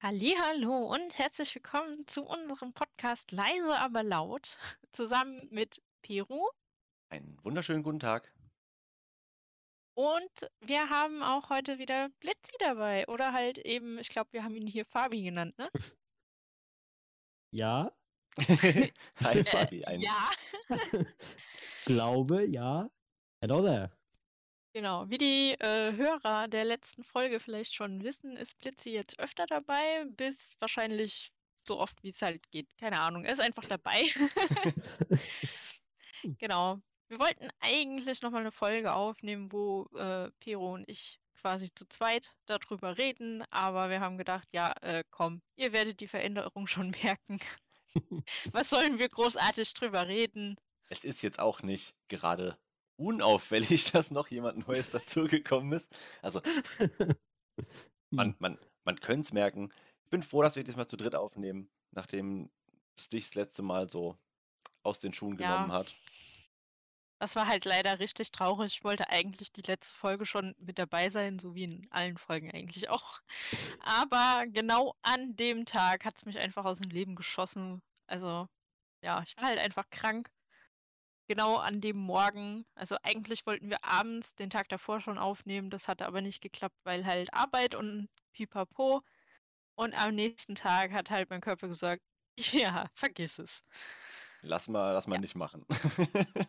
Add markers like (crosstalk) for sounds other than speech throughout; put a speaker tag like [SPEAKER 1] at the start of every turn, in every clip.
[SPEAKER 1] Hallo und herzlich willkommen zu unserem Podcast Leise aber laut (laughs) zusammen mit Peru
[SPEAKER 2] Einen wunderschönen guten Tag.
[SPEAKER 1] und wir haben auch heute wieder Blitzi dabei oder halt eben, ich glaube, wir haben ihn hier Fabi genannt, ne? (laughs)
[SPEAKER 3] Ja,
[SPEAKER 2] Hi (laughs) Fabi, ein
[SPEAKER 1] ja,
[SPEAKER 3] glaube, ja. Hello there.
[SPEAKER 1] Genau. Wie die äh, Hörer der letzten Folge vielleicht schon wissen, ist Blitzi jetzt öfter dabei, bis wahrscheinlich so oft wie es halt geht. Keine Ahnung, er ist einfach dabei. (laughs) Genau. Wir wollten eigentlich nochmal eine Folge aufnehmen, wo äh, Pero und ich quasi zu zweit darüber reden, aber wir haben gedacht, ja, äh, komm, ihr werdet die Veränderung schon (laughs) merken. (laughs) Was sollen wir großartig drüber reden?
[SPEAKER 2] es ist jetzt auch nicht gerade unauffällig, (laughs) dass noch jemand Neues dazugekommen ist. Also (laughs) man, man, man könnte es merken. Ich bin froh, dass wir diesmal zu dritt aufnehmen, nachdem es dich das letzte Mal so aus den Schuhen
[SPEAKER 1] Ja.
[SPEAKER 2] genommen hat.
[SPEAKER 1] Das war halt leider richtig traurig. Ich wollte eigentlich die letzte Folge schon mit dabei sein, so wie in allen Folgen eigentlich auch. Aber genau an dem Tag hat es mich einfach aus dem Leben geschossen. Also, ja, ich war halt einfach krank. Genau an dem Morgen. Also eigentlich wollten wir abends den Tag davor schon aufnehmen. Das hatte aber nicht geklappt, weil halt Arbeit und pipapo. Und am nächsten Tag hat halt mein Körper gesagt, (laughs) ja, vergiss es.
[SPEAKER 2] Lass mal, lass mal
[SPEAKER 1] Ja.
[SPEAKER 2] nicht machen.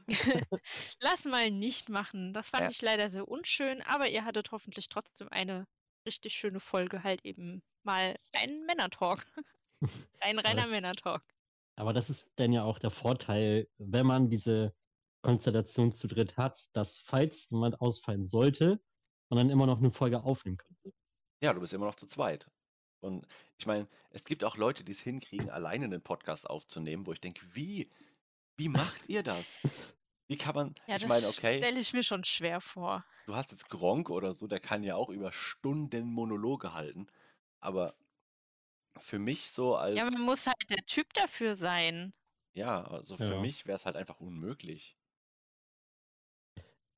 [SPEAKER 2] (laughs)
[SPEAKER 1] Lass mal nicht machen. Das fand
[SPEAKER 2] Ja.
[SPEAKER 1] ich leider sehr unschön, aber ihr hattet hoffentlich trotzdem eine richtig schöne Folge, halt eben mal einen Männertalk. (laughs) Ein reiner Männertalk.
[SPEAKER 3] Aber das ist dann ja auch der Vorteil, wenn man diese Konstellation zu dritt hat, dass falls jemand ausfallen sollte, man dann immer noch eine Folge aufnehmen könnte.
[SPEAKER 2] ja, du bist immer noch zu zweit. Und ich meine, es gibt auch Leute, die es hinkriegen, alleine einen Podcast aufzunehmen, wo ich denke, wie, wie macht ihr das? Wie kann man,
[SPEAKER 1] Ja,
[SPEAKER 2] ich meine,
[SPEAKER 1] das
[SPEAKER 2] okay,
[SPEAKER 1] stelle ich mir schon schwer vor.
[SPEAKER 2] du hast jetzt Gronk oder so, der kann ja auch über Stunden Monologe halten. Aber für mich so als.
[SPEAKER 1] Ja, man muss halt der Typ dafür sein.
[SPEAKER 2] Ja, also für
[SPEAKER 3] Ja.
[SPEAKER 2] mich wäre es halt einfach unmöglich.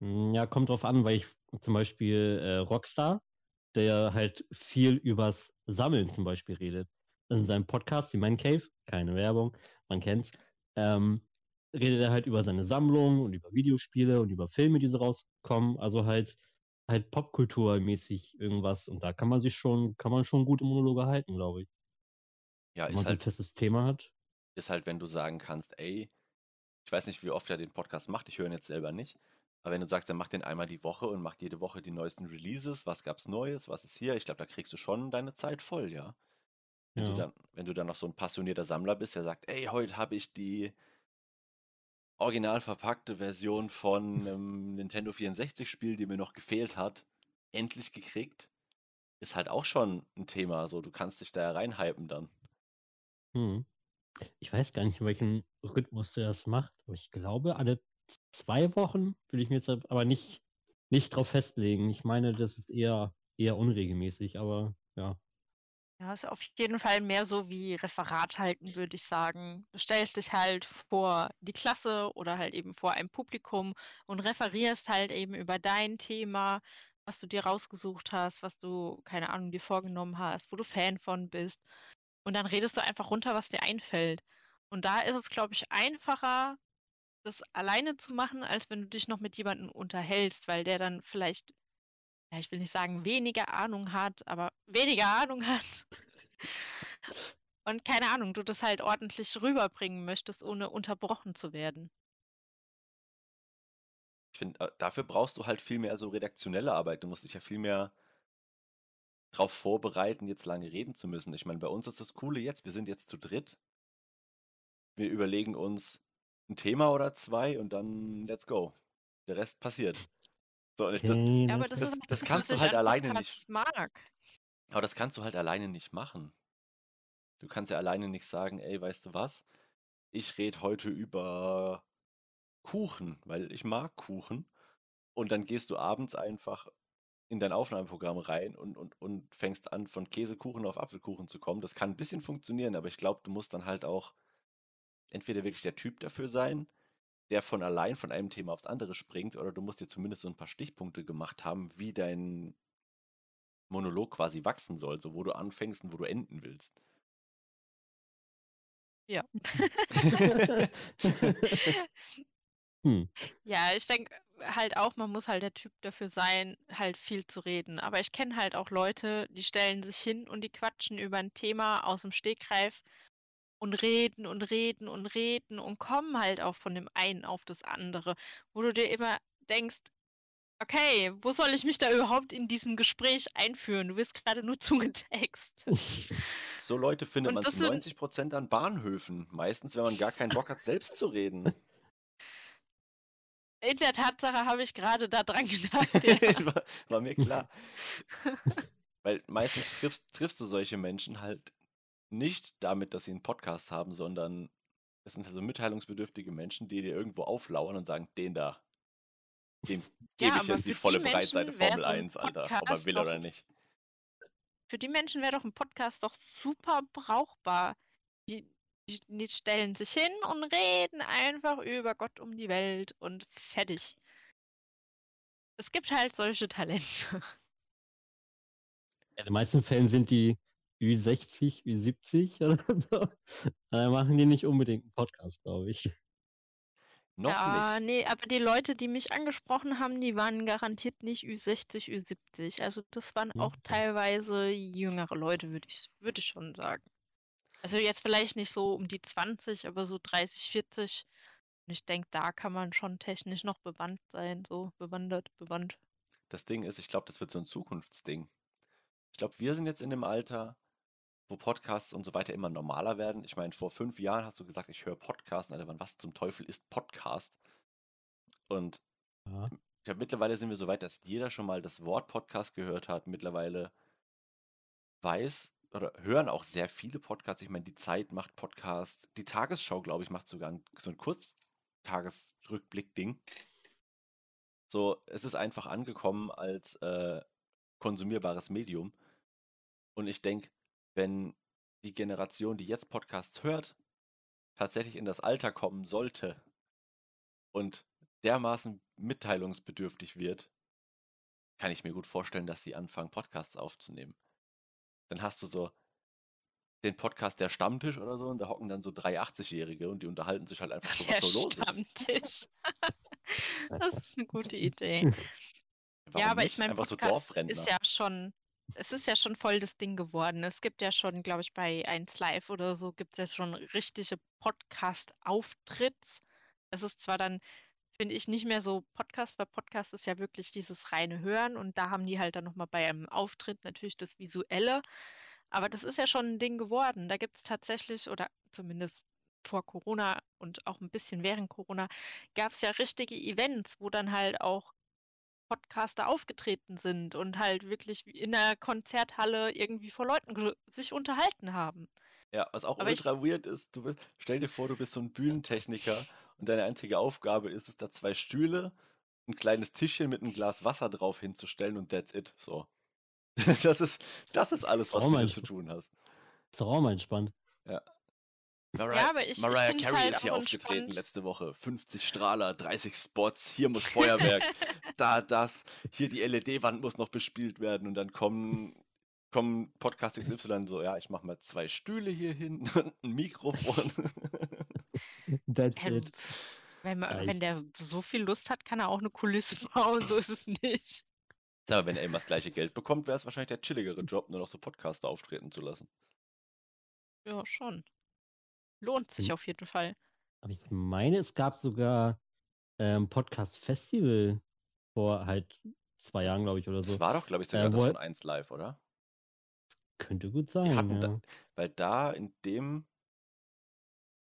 [SPEAKER 3] Hm, Ja, kommt drauf an, weil ich zum Beispiel äh, Rockstar, der halt viel übers Sammeln zum Beispiel redet. Das ist in seinem Podcast, die Man Cave, keine Werbung, man kennt's, ähm, redet er halt über seine Sammlung und über Videospiele und über Filme, die so rauskommen. Also halt halt popkulturmäßig irgendwas. Und da kann man sich schon, kann man schon gute Monologe halten, glaube ich.
[SPEAKER 2] Ja,
[SPEAKER 3] Wenn
[SPEAKER 2] ist
[SPEAKER 3] man so ein
[SPEAKER 2] halt,
[SPEAKER 3] festes Thema hat.
[SPEAKER 2] ist halt, wenn du sagen kannst, ey, ich weiß nicht, wie oft er den Podcast macht, ich höre ihn jetzt selber nicht. Aber wenn du sagst, er macht den einmal die Woche und macht jede Woche die neuesten Releases, was gab's Neues, was ist hier, ich glaube, da kriegst du schon deine Zeit voll, ja. Wenn du
[SPEAKER 3] Ja.
[SPEAKER 2] dann, wenn du dann noch so ein passionierter Sammler bist, der sagt, ey, heute habe ich die original verpackte Version von einem (laughs) Nintendo 64-Spiel, die mir noch gefehlt hat, endlich gekriegt, ist halt auch schon ein Thema. So, du kannst dich da reinhypen dann.
[SPEAKER 3] Hm. Ich weiß gar nicht, in welchem Rhythmus der das macht, aber ich glaube, alle zwei Wochen will ich mir jetzt aber nicht, nicht drauf festlegen. Ich meine, das ist eher, eher unregelmäßig, aber ja.
[SPEAKER 1] Ja, ist auf jeden Fall mehr so wie Referat halten, würde ich sagen. Du stellst dich halt vor die Klasse oder halt eben vor ein Publikum und referierst halt eben über dein Thema, was du dir rausgesucht hast, was du, keine Ahnung, dir vorgenommen hast, wo du Fan von bist. Und dann redest du einfach runter, was dir einfällt. Und da ist es, glaube ich, einfacher, das alleine zu machen, als wenn du dich noch mit jemandem unterhältst, weil der dann vielleicht ja, ich will nicht sagen, weniger Ahnung hat, aber weniger Ahnung hat. Und keine Ahnung, du das halt ordentlich rüberbringen möchtest, ohne unterbrochen zu werden.
[SPEAKER 2] Ich finde, äh, dafür brauchst du halt viel mehr so redaktionelle Arbeit. Du musst dich ja viel mehr darauf vorbereiten, jetzt lange reden zu müssen. Ich meine, bei uns ist das Coole jetzt, wir sind jetzt zu dritt. Wir überlegen uns ein Thema oder zwei und dann let's go. Der Rest passiert. So, ich, das,
[SPEAKER 3] Okay,
[SPEAKER 1] Ja, aber
[SPEAKER 3] das-
[SPEAKER 1] das,
[SPEAKER 2] das-
[SPEAKER 1] ist
[SPEAKER 2] das kannst du halt alleine nicht.
[SPEAKER 1] mag.
[SPEAKER 2] aber das kannst du halt alleine nicht machen. Du kannst ja alleine nicht sagen, ey, weißt du was? Ich rede heute über Kuchen, weil ich mag Kuchen. Und dann gehst du abends einfach in dein Aufnahmeprogramm rein und, und, und fängst an, von Käsekuchen auf Apfelkuchen zu kommen. Das kann ein bisschen funktionieren, aber ich glaube, du musst dann halt auch entweder wirklich der Typ dafür sein, der von allein von einem Thema aufs andere springt, oder du musst dir zumindest so ein paar Stichpunkte gemacht haben, wie dein Monolog quasi wachsen soll, so wo du anfängst und wo du enden willst.
[SPEAKER 1] Ja. (laughs) (laughs)
[SPEAKER 3] Hm.
[SPEAKER 1] Ja, ich denke halt auch, man muss halt der Typ dafür sein, halt viel zu reden. Aber ich kenne halt auch Leute, die stellen sich hin und die quatschen über ein Thema aus dem Stegreif und reden und reden und reden und kommen halt auch von dem einen auf das andere, wo du dir immer denkst, okay, wo soll ich mich da überhaupt in diesem Gespräch einführen? Du wirst gerade nur (laughs) zugetext.
[SPEAKER 2] So Leute findet man zu
[SPEAKER 1] sind-
[SPEAKER 2] 90 Prozent an Bahnhöfen. Meistens, wenn man gar keinen Bock hat, selbst zu reden.
[SPEAKER 1] In der Tatsache habe ich gerade da dran gedacht. (laughs) Ja.
[SPEAKER 2] war, war mir klar. Weil meistens triffst, triffst du solche Menschen halt nicht damit, dass sie einen Podcast haben, sondern es sind also mitteilungsbedürftige Menschen, die dir irgendwo auflauern und sagen, den da, dem gebe
[SPEAKER 1] Ja,
[SPEAKER 2] ich jetzt die volle
[SPEAKER 1] die
[SPEAKER 2] Breitseite Formel
[SPEAKER 1] so ein
[SPEAKER 2] 1, Alter, ob er will
[SPEAKER 1] doch-
[SPEAKER 2] oder nicht.
[SPEAKER 1] Für die Menschen wäre doch ein Podcast doch super brauchbar. Die, die, die stellen sich hin und reden einfach über Gott um die Welt und fertig. Es gibt halt solche Talente.
[SPEAKER 3] In den meisten Fällen sind die Ü60, Ü70 oder so. Da machen die nicht unbedingt einen Podcast, glaube ich.
[SPEAKER 2] Noch
[SPEAKER 1] ja,
[SPEAKER 2] nicht.
[SPEAKER 1] nee, aber die Leute, die mich angesprochen haben, die waren garantiert nicht Ü60, Ü70. Also das waren
[SPEAKER 3] Ja,
[SPEAKER 1] auch
[SPEAKER 3] okay.
[SPEAKER 1] teilweise jüngere Leute, würde ich, würde ich schon sagen. Also jetzt vielleicht nicht so um die 20, aber so 30, 40. Und ich denke, da kann man schon technisch noch bewandt sein, so bewandert, bewandt.
[SPEAKER 2] Das Ding ist, ich glaube, das wird so ein Zukunftsding. Ich glaube, wir sind jetzt in dem Alter, wo Podcasts und so weiter immer normaler werden. Ich meine, vor fünf Jahren hast du gesagt, ich höre Podcasts. Alter, wann- was zum Teufel ist Podcast? Und
[SPEAKER 3] Ja.
[SPEAKER 2] ich glaube, mittlerweile sind wir so weit, dass jeder schon mal das Wort Podcast gehört hat. Mittlerweile weiß oder hören auch sehr viele Podcasts. Ich meine, die Zeit macht Podcasts. Die Tagesschau, glaube ich, macht sogar so ein Kurztagesrückblick-Ding. So, es ist einfach angekommen als äh, konsumierbares Medium. Und ich denke, wenn die Generation, die jetzt Podcasts hört, tatsächlich in das Alter kommen sollte und dermaßen mitteilungsbedürftig wird, kann ich mir gut vorstellen, dass sie anfangen, Podcasts aufzunehmen. Dann hast du so den Podcast der Stammtisch oder so und da hocken dann so drei 80-Jährige und die unterhalten sich halt (laughs) einfach so, was
[SPEAKER 1] Der
[SPEAKER 2] so los ist.
[SPEAKER 1] Stammtisch. (laughs) das ist eine gute Idee.
[SPEAKER 2] Warum
[SPEAKER 1] ja, aber
[SPEAKER 2] nicht?
[SPEAKER 1] ich meine,
[SPEAKER 2] so
[SPEAKER 1] ist ja schon, es ist ja schon voll das Ding geworden. Es gibt ja schon, glaube ich, bei 1 Live oder so gibt es ja schon richtige Podcast-Auftritts. Es ist zwar dann, finde ich, nicht mehr so Podcast, weil Podcast ist ja wirklich dieses reine Hören und da haben die halt dann nochmal bei einem Auftritt natürlich das Visuelle. Aber das ist ja schon ein Ding geworden. Da gibt es tatsächlich, oder zumindest vor Corona und auch ein bisschen während Corona, gab es ja richtige Events, wo dann halt auch Podcaster aufgetreten sind und halt wirklich wie in der Konzerthalle irgendwie vor Leuten sich unterhalten haben.
[SPEAKER 2] Ja, was auch
[SPEAKER 1] Aber ich-
[SPEAKER 2] ultra weird ist, du stell dir vor, du bist so ein Bühnentechniker und deine einzige Aufgabe ist es, da zwei Stühle, ein kleines Tischchen mit einem Glas Wasser drauf hinzustellen und that's it. So. (laughs) Das ist, das ist alles, was
[SPEAKER 3] Oh
[SPEAKER 2] du hier zu tun hast.
[SPEAKER 3] Ist doch auch mal entspannt.
[SPEAKER 2] Mariah,
[SPEAKER 1] Ja, aber ich, ich
[SPEAKER 2] Mariah
[SPEAKER 1] es
[SPEAKER 2] Carey
[SPEAKER 1] halt
[SPEAKER 2] ist hier aufgetreten
[SPEAKER 1] entspannt.
[SPEAKER 2] letzte Woche. 50 Strahler, 30 Spots, hier muss (laughs) Feuerwerk, da das, hier die LED-Wand muss noch bespielt werden und dann kommen, kommen Podcast XY so, ja, ich mache mal zwei Stühle hier hin (laughs) und ein Mikrofon.
[SPEAKER 3] That's
[SPEAKER 1] Ähm,
[SPEAKER 3] it.
[SPEAKER 1] wenn, man,
[SPEAKER 3] Ja,
[SPEAKER 1] wenn der so viel Lust hat, kann er auch eine Kulisse (laughs) bauen, so ist es nicht.
[SPEAKER 2] Ja, wenn er immer das gleiche Geld bekommt, wäre es wahrscheinlich der chilligere Job, nur noch so Podcaster auftreten zu lassen.
[SPEAKER 1] Ja, schon. Lohnt sich
[SPEAKER 3] Hm.
[SPEAKER 1] auf jeden Fall.
[SPEAKER 3] Aber ich meine, es gab sogar ähm, Podcast-Festival vor halt zwei Jahren, glaube ich, oder so.
[SPEAKER 2] Das war doch, glaube ich, sogar
[SPEAKER 3] Äh,
[SPEAKER 2] das von 1 Live, oder?
[SPEAKER 3] Könnte gut sein, ja.
[SPEAKER 2] da, weil da in dem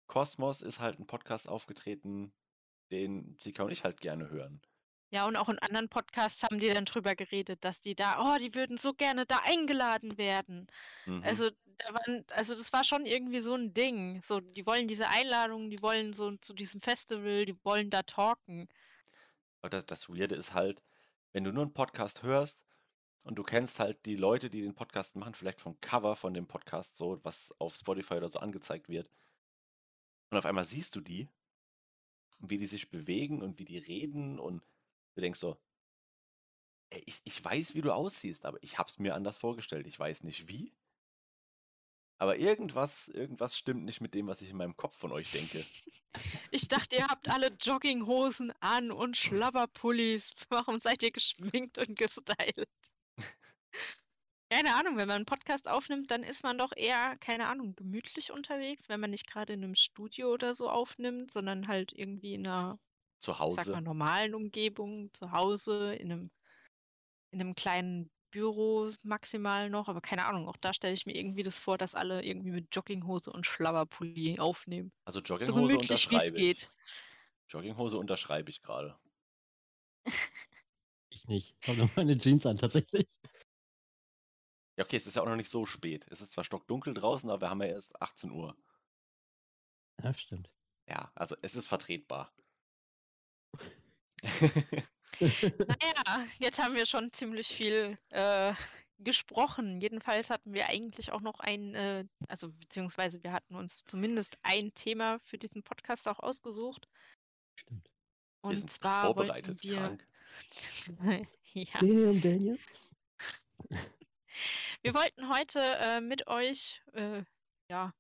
[SPEAKER 2] Kosmos ist halt ein Podcast aufgetreten, den Sika und ich halt gerne hören.
[SPEAKER 1] Ja, und auch in anderen Podcasts haben die dann drüber geredet, dass die da, oh, die würden so gerne da eingeladen werden.
[SPEAKER 2] Mhm.
[SPEAKER 1] Also, da waren, also das war schon irgendwie so ein Ding. So, die wollen diese Einladung, die wollen so zu diesem Festival, die wollen da talken.
[SPEAKER 2] Aber das, das Weirde ist halt, wenn du nur einen Podcast hörst und du kennst halt die Leute, die den Podcast machen, vielleicht vom Cover von dem Podcast, so was auf Spotify oder so angezeigt wird. Und auf einmal siehst du die und wie die sich bewegen und wie die reden und du denkst so, Ey, ich, ich weiß, wie du aussiehst, aber ich hab's mir anders vorgestellt. Ich weiß nicht wie. Aber irgendwas, irgendwas stimmt nicht mit dem, was ich in meinem Kopf von euch denke.
[SPEAKER 1] Ich dachte, ihr habt alle Jogginghosen an und Schlabberpullis. (laughs) Warum seid ihr geschminkt und gestylt? (laughs) Keine Ahnung, wenn man einen Podcast aufnimmt, dann ist man doch eher, keine Ahnung, gemütlich unterwegs, wenn man nicht gerade in einem Studio oder so aufnimmt, sondern halt irgendwie in einer,
[SPEAKER 2] Zu
[SPEAKER 1] ich sag mal,
[SPEAKER 2] Hause.
[SPEAKER 1] normalen Umgebung, zu Hause, in einem, in einem kleinen Büro maximal noch, aber keine Ahnung, auch da stelle ich mir irgendwie das vor, dass alle irgendwie mit Jogginghose und Schlabberpulli aufnehmen.
[SPEAKER 2] Also
[SPEAKER 1] So
[SPEAKER 2] Jogginghose
[SPEAKER 1] gemütlich es
[SPEAKER 2] unterschreibe ich.
[SPEAKER 1] geht.
[SPEAKER 2] Jogginghose unterschreibe ich gerade.
[SPEAKER 3] Ich nicht. Ich habe nur meine Jeans an, tatsächlich.
[SPEAKER 2] Ja, okay, es ist ja auch noch nicht so spät. Es ist zwar stockdunkel draußen, aber wir haben ja erst 18 Uhr.
[SPEAKER 3] Ja, stimmt.
[SPEAKER 2] Ja, also es ist vertretbar. (laughs)
[SPEAKER 1] Naja, jetzt haben wir schon ziemlich viel äh, gesprochen. Jedenfalls hatten wir eigentlich auch noch ein, äh, also beziehungsweise wir hatten uns zumindest ein Thema für diesen Podcast auch ausgesucht.
[SPEAKER 3] Stimmt.
[SPEAKER 2] wir
[SPEAKER 1] Und
[SPEAKER 2] sind
[SPEAKER 1] zwar
[SPEAKER 2] vorbereitet,
[SPEAKER 1] wollten wir.
[SPEAKER 2] krank. (laughs)
[SPEAKER 1] ja,
[SPEAKER 3] Damn, Daniel. (laughs)
[SPEAKER 1] wir wollten heute äh, mit euch, äh, ja,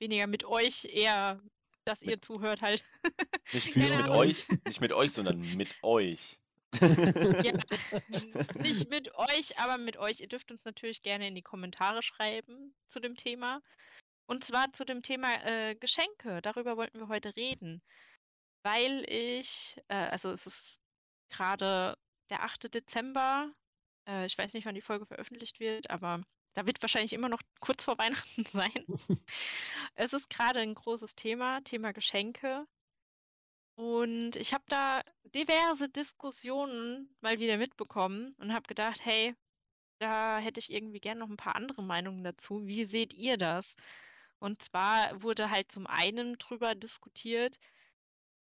[SPEAKER 1] weniger mit euch, eher, dass ihr zuhört halt.
[SPEAKER 2] Nicht, mit
[SPEAKER 1] Ahnung.
[SPEAKER 2] euch, nicht mit euch, sondern mit euch.
[SPEAKER 1] Ja, nicht mit euch, aber mit euch. Ihr dürft uns natürlich gerne in die Kommentare schreiben zu dem Thema. Und zwar zu dem Thema äh, Geschenke. Darüber wollten wir heute reden. Weil ich, äh, also es ist gerade der 8. Dezember. Äh, ich weiß nicht, wann die Folge veröffentlicht wird, aber da wird wahrscheinlich immer noch kurz vor (laughs) Weihnachten sein. (laughs) Es ist gerade ein großes Thema, Thema Geschenke. Und ich habe da diverse Diskussionen mal wieder mitbekommen und habe gedacht, hey, da hätte ich irgendwie gern noch ein paar andere Meinungen dazu. Wie seht ihr das? Und zwar wurde halt zum einen drüber diskutiert,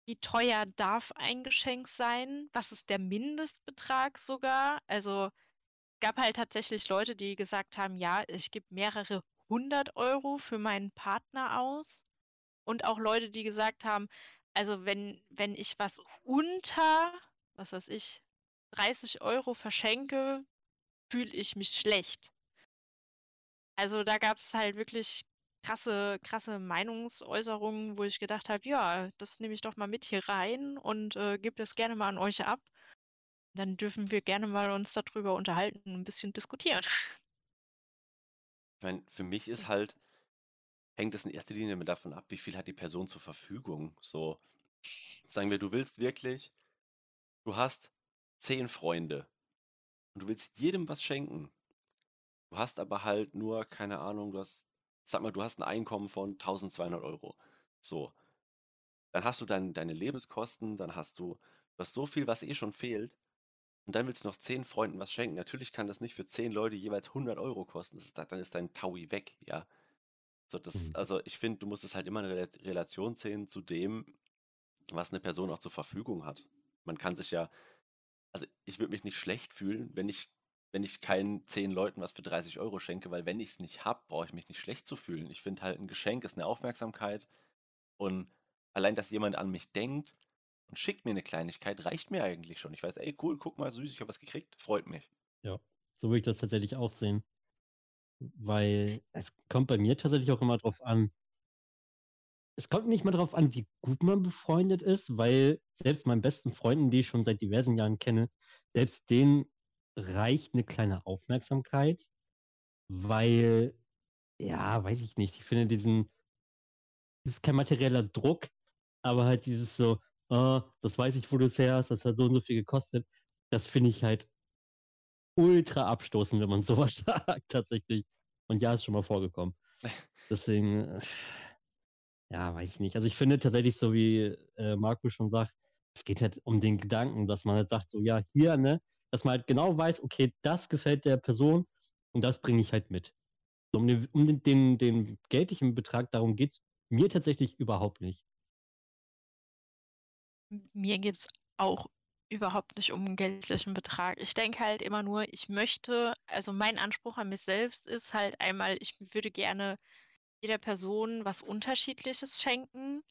[SPEAKER 1] wie teuer darf ein Geschenk sein? Was ist der Mindestbetrag sogar? Also gab halt tatsächlich Leute, die gesagt haben, ja, ich gebe mehrere hundert Euro für meinen Partner aus. Und auch Leute, die gesagt haben, also wenn, wenn ich was unter, was weiß ich, 30 Euro verschenke, fühle ich mich schlecht. Also da gab es halt wirklich krasse, krasse Meinungsäußerungen, wo ich gedacht habe, ja, das nehme ich doch mal mit hier rein und äh, gebe das gerne mal an euch ab. Dann dürfen wir gerne mal uns darüber unterhalten und ein bisschen diskutieren.
[SPEAKER 2] Ich meine, für mich ist halt, hängt es in erster Linie davon ab, wie viel hat die Person zur Verfügung. So, sagen wir, du willst wirklich, du hast zehn Freunde und du willst jedem was schenken. Du hast aber halt nur, keine Ahnung, du hast, sag mal, du hast ein Einkommen von 1200 Euro. So. Dann hast du dein, deine Lebenskosten, dann hast du, du hast so viel, was eh schon fehlt. Und dann willst du noch zehn Freunden was schenken. Natürlich kann das nicht für zehn Leute jeweils 100 Euro kosten. Ist, dann ist dein Taui weg, ja. So, das,
[SPEAKER 3] Mhm.
[SPEAKER 2] also ich finde, du musst es halt immer in Rela- Relation sehen zu dem, was eine Person auch zur Verfügung hat. Man kann sich ja, also ich würde mich nicht schlecht fühlen, wenn ich, wenn ich keinen zehn Leuten was für 30 Euro schenke, weil wenn ich es nicht habe, brauche ich mich nicht schlecht zu fühlen. Ich finde halt, ein Geschenk ist eine Aufmerksamkeit und allein, dass jemand an mich denkt und schickt mir eine Kleinigkeit, reicht mir eigentlich schon. Ich weiß, ey, cool, guck mal, süß, ich habe was gekriegt, freut mich.
[SPEAKER 3] So würde ich das tatsächlich auch sehen. Weil es kommt bei mir tatsächlich auch immer drauf an. Es kommt nicht mal drauf an, wie gut man befreundet ist, weil selbst meinen besten Freunden, die ich schon seit diversen Jahren kenne, selbst denen reicht eine kleine Aufmerksamkeit, weil, ja, weiß ich nicht, ich finde diesen, das ist kein materieller Druck, aber halt dieses so, ah, das weiß ich, wo du es her hast, das hat so und so viel gekostet, das finde ich halt ultra abstoßend, wenn man (laughs) sowas sagt, tatsächlich. Und ja, ist schon mal vorgekommen. Deswegen, äh, ja, weiß ich nicht. Also ich finde tatsächlich, so wie äh, Marco schon sagt, es geht halt um den Gedanken, dass man halt sagt, so, ja, hier, ne, dass man halt genau weiß, okay, das gefällt der Person und das bringe ich halt mit. Um den, um den, den, den geldlichen Betrag, darum geht es mir tatsächlich überhaupt nicht.
[SPEAKER 1] Mir geht es auch überhaupt nicht um einen geldlichen Betrag. Ich denke halt immer nur, ich möchte, also mein Anspruch an mich selbst ist halt einmal, ich würde gerne jeder Person was Unterschiedliches schenken,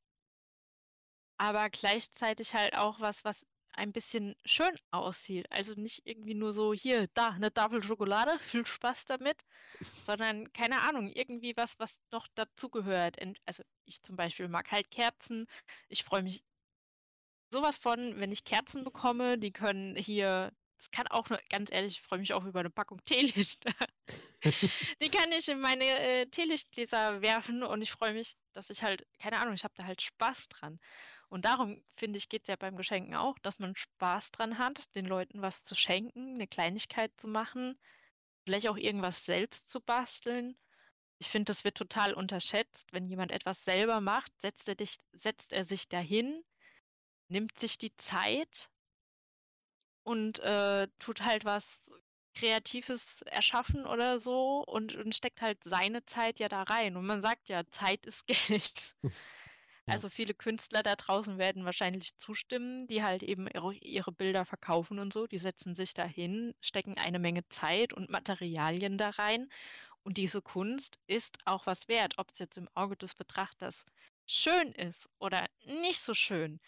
[SPEAKER 1] aber gleichzeitig halt auch was, was ein bisschen schön aussieht. Also nicht irgendwie nur so, hier, da, eine Tafel Schokolade, (laughs) viel Spaß damit, sondern keine Ahnung, irgendwie was, was noch dazugehört. Also ich zum Beispiel mag halt Kerzen. Ich freue mich sowas von, wenn ich Kerzen bekomme, die können hier, das kann auch, ganz ehrlich, ich freue mich auch über eine Packung (laughs) Teelichter. die kann ich in meine äh, Teelichtgläser werfen und ich freue mich, dass ich halt, keine Ahnung, ich habe da halt Spaß dran. Und darum, finde ich, geht es ja beim Geschenken auch, dass man Spaß dran hat, den Leuten was zu schenken, eine Kleinigkeit zu machen, vielleicht auch irgendwas selbst zu basteln. Ich finde, das wird total unterschätzt. Wenn jemand etwas selber macht, setzt er, dich, setzt er sich dahin, nimmt sich die Zeit und äh, tut halt was Kreatives erschaffen oder so und, und steckt halt seine Zeit ja da rein. Und man sagt ja, Zeit ist (laughs) Geld. (laughs) Also viele Künstler da draußen werden wahrscheinlich zustimmen, die halt eben ihre Bilder verkaufen und so. Die setzen sich dahin, stecken eine Menge Zeit und Materialien da rein. Und diese Kunst ist auch was wert, ob es jetzt im Auge des Betrachters schön ist oder nicht so schön.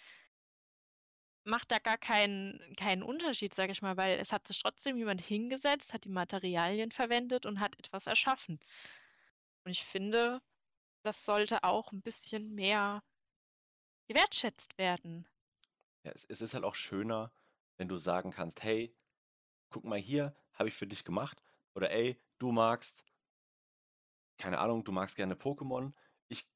[SPEAKER 1] Macht da gar keinen, keinen Unterschied, sage ich mal, weil es hat sich trotzdem jemand hingesetzt, hat die Materialien verwendet und hat etwas erschaffen. Und ich finde, das sollte auch ein bisschen mehr gewertschätzt werden.
[SPEAKER 2] Ja, es, es ist halt auch schöner, wenn du sagen kannst, hey, guck mal hier, habe ich für dich gemacht. Oder ey, du magst, keine Ahnung, du magst gerne Pokémon. Ich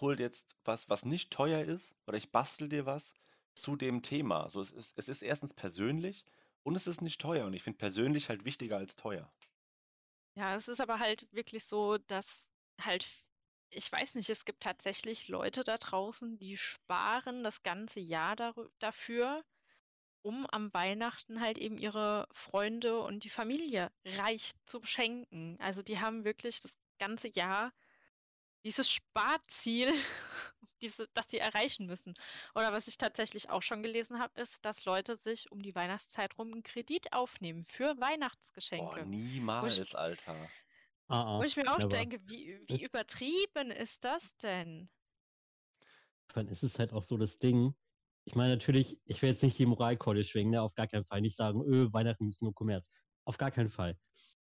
[SPEAKER 2] hol dir jetzt was, was nicht teuer ist, oder ich bastel dir was zu dem Thema. So, es ist, es ist erstens persönlich und es ist nicht teuer. Und ich finde persönlich halt wichtiger als teuer.
[SPEAKER 1] Ja, es ist aber halt wirklich so, dass halt ich weiß nicht, es gibt tatsächlich Leute da draußen, die sparen das ganze Jahr dafür, um am Weihnachten halt eben ihre Freunde und die Familie reich zu beschenken. Also die haben wirklich das ganze Jahr dieses Sparziel, (laughs) diese, das sie erreichen müssen. Oder was ich tatsächlich auch schon gelesen habe, ist, dass Leute sich um die Weihnachtszeit rum einen Kredit aufnehmen für Weihnachtsgeschenke.
[SPEAKER 2] Oh, niemals, Alter.
[SPEAKER 3] Ah,
[SPEAKER 1] Wo ich mir auch
[SPEAKER 3] never.
[SPEAKER 1] denke, wie, wie übertrieben ist das denn?
[SPEAKER 3] Dann ist es halt auch so das Ding. Ich meine, natürlich, ich will jetzt nicht die Moralkeule schwingen, ne? auf gar keinen Fall. Nicht sagen, öh, Weihnachten ist nur Kommerz. Auf gar keinen Fall.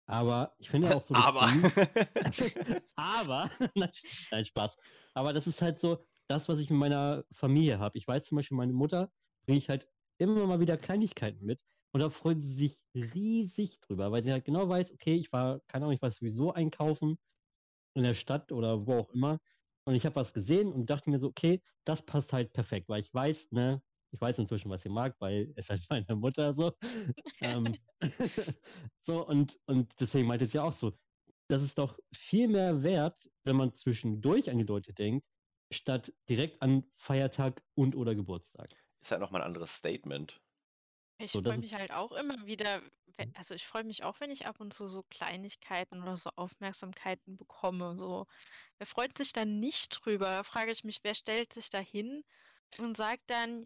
[SPEAKER 3] Aber ich finde auch so
[SPEAKER 2] Aber.
[SPEAKER 3] Ding. (laughs) (laughs) Aber, (laughs) nein, nein, Spaß. Aber das ist halt so das, was ich mit meiner Familie habe. Ich weiß zum Beispiel, meine Mutter bringe ich halt immer mal wieder Kleinigkeiten mit. Und da freut sie sich riesig drüber, weil sie halt genau weiß, okay, ich war, keine Ahnung, ich war sowieso einkaufen in der Stadt oder wo auch immer. Und ich habe was gesehen und dachte mir so, okay, das passt halt perfekt, weil ich weiß, ne, ich weiß inzwischen, was sie mag, weil (laughs) es halt meine Mutter so. ähm, (laughs) so, und, und deswegen meinte sie auch so, das ist doch viel mehr wert, wenn man zwischendurch an die Leute denkt, statt direkt an Feiertag und oder Geburtstag.
[SPEAKER 2] Ist halt nochmal ein anderes Statement.
[SPEAKER 1] Ich
[SPEAKER 3] So,
[SPEAKER 1] freue mich halt auch immer wieder, we- also ich freue mich auch, wenn ich ab und zu so Kleinigkeiten oder so Aufmerksamkeiten bekomme. So, wer freut sich dann nicht drüber? Da frage ich mich, wer stellt sich da hin und sagt dann,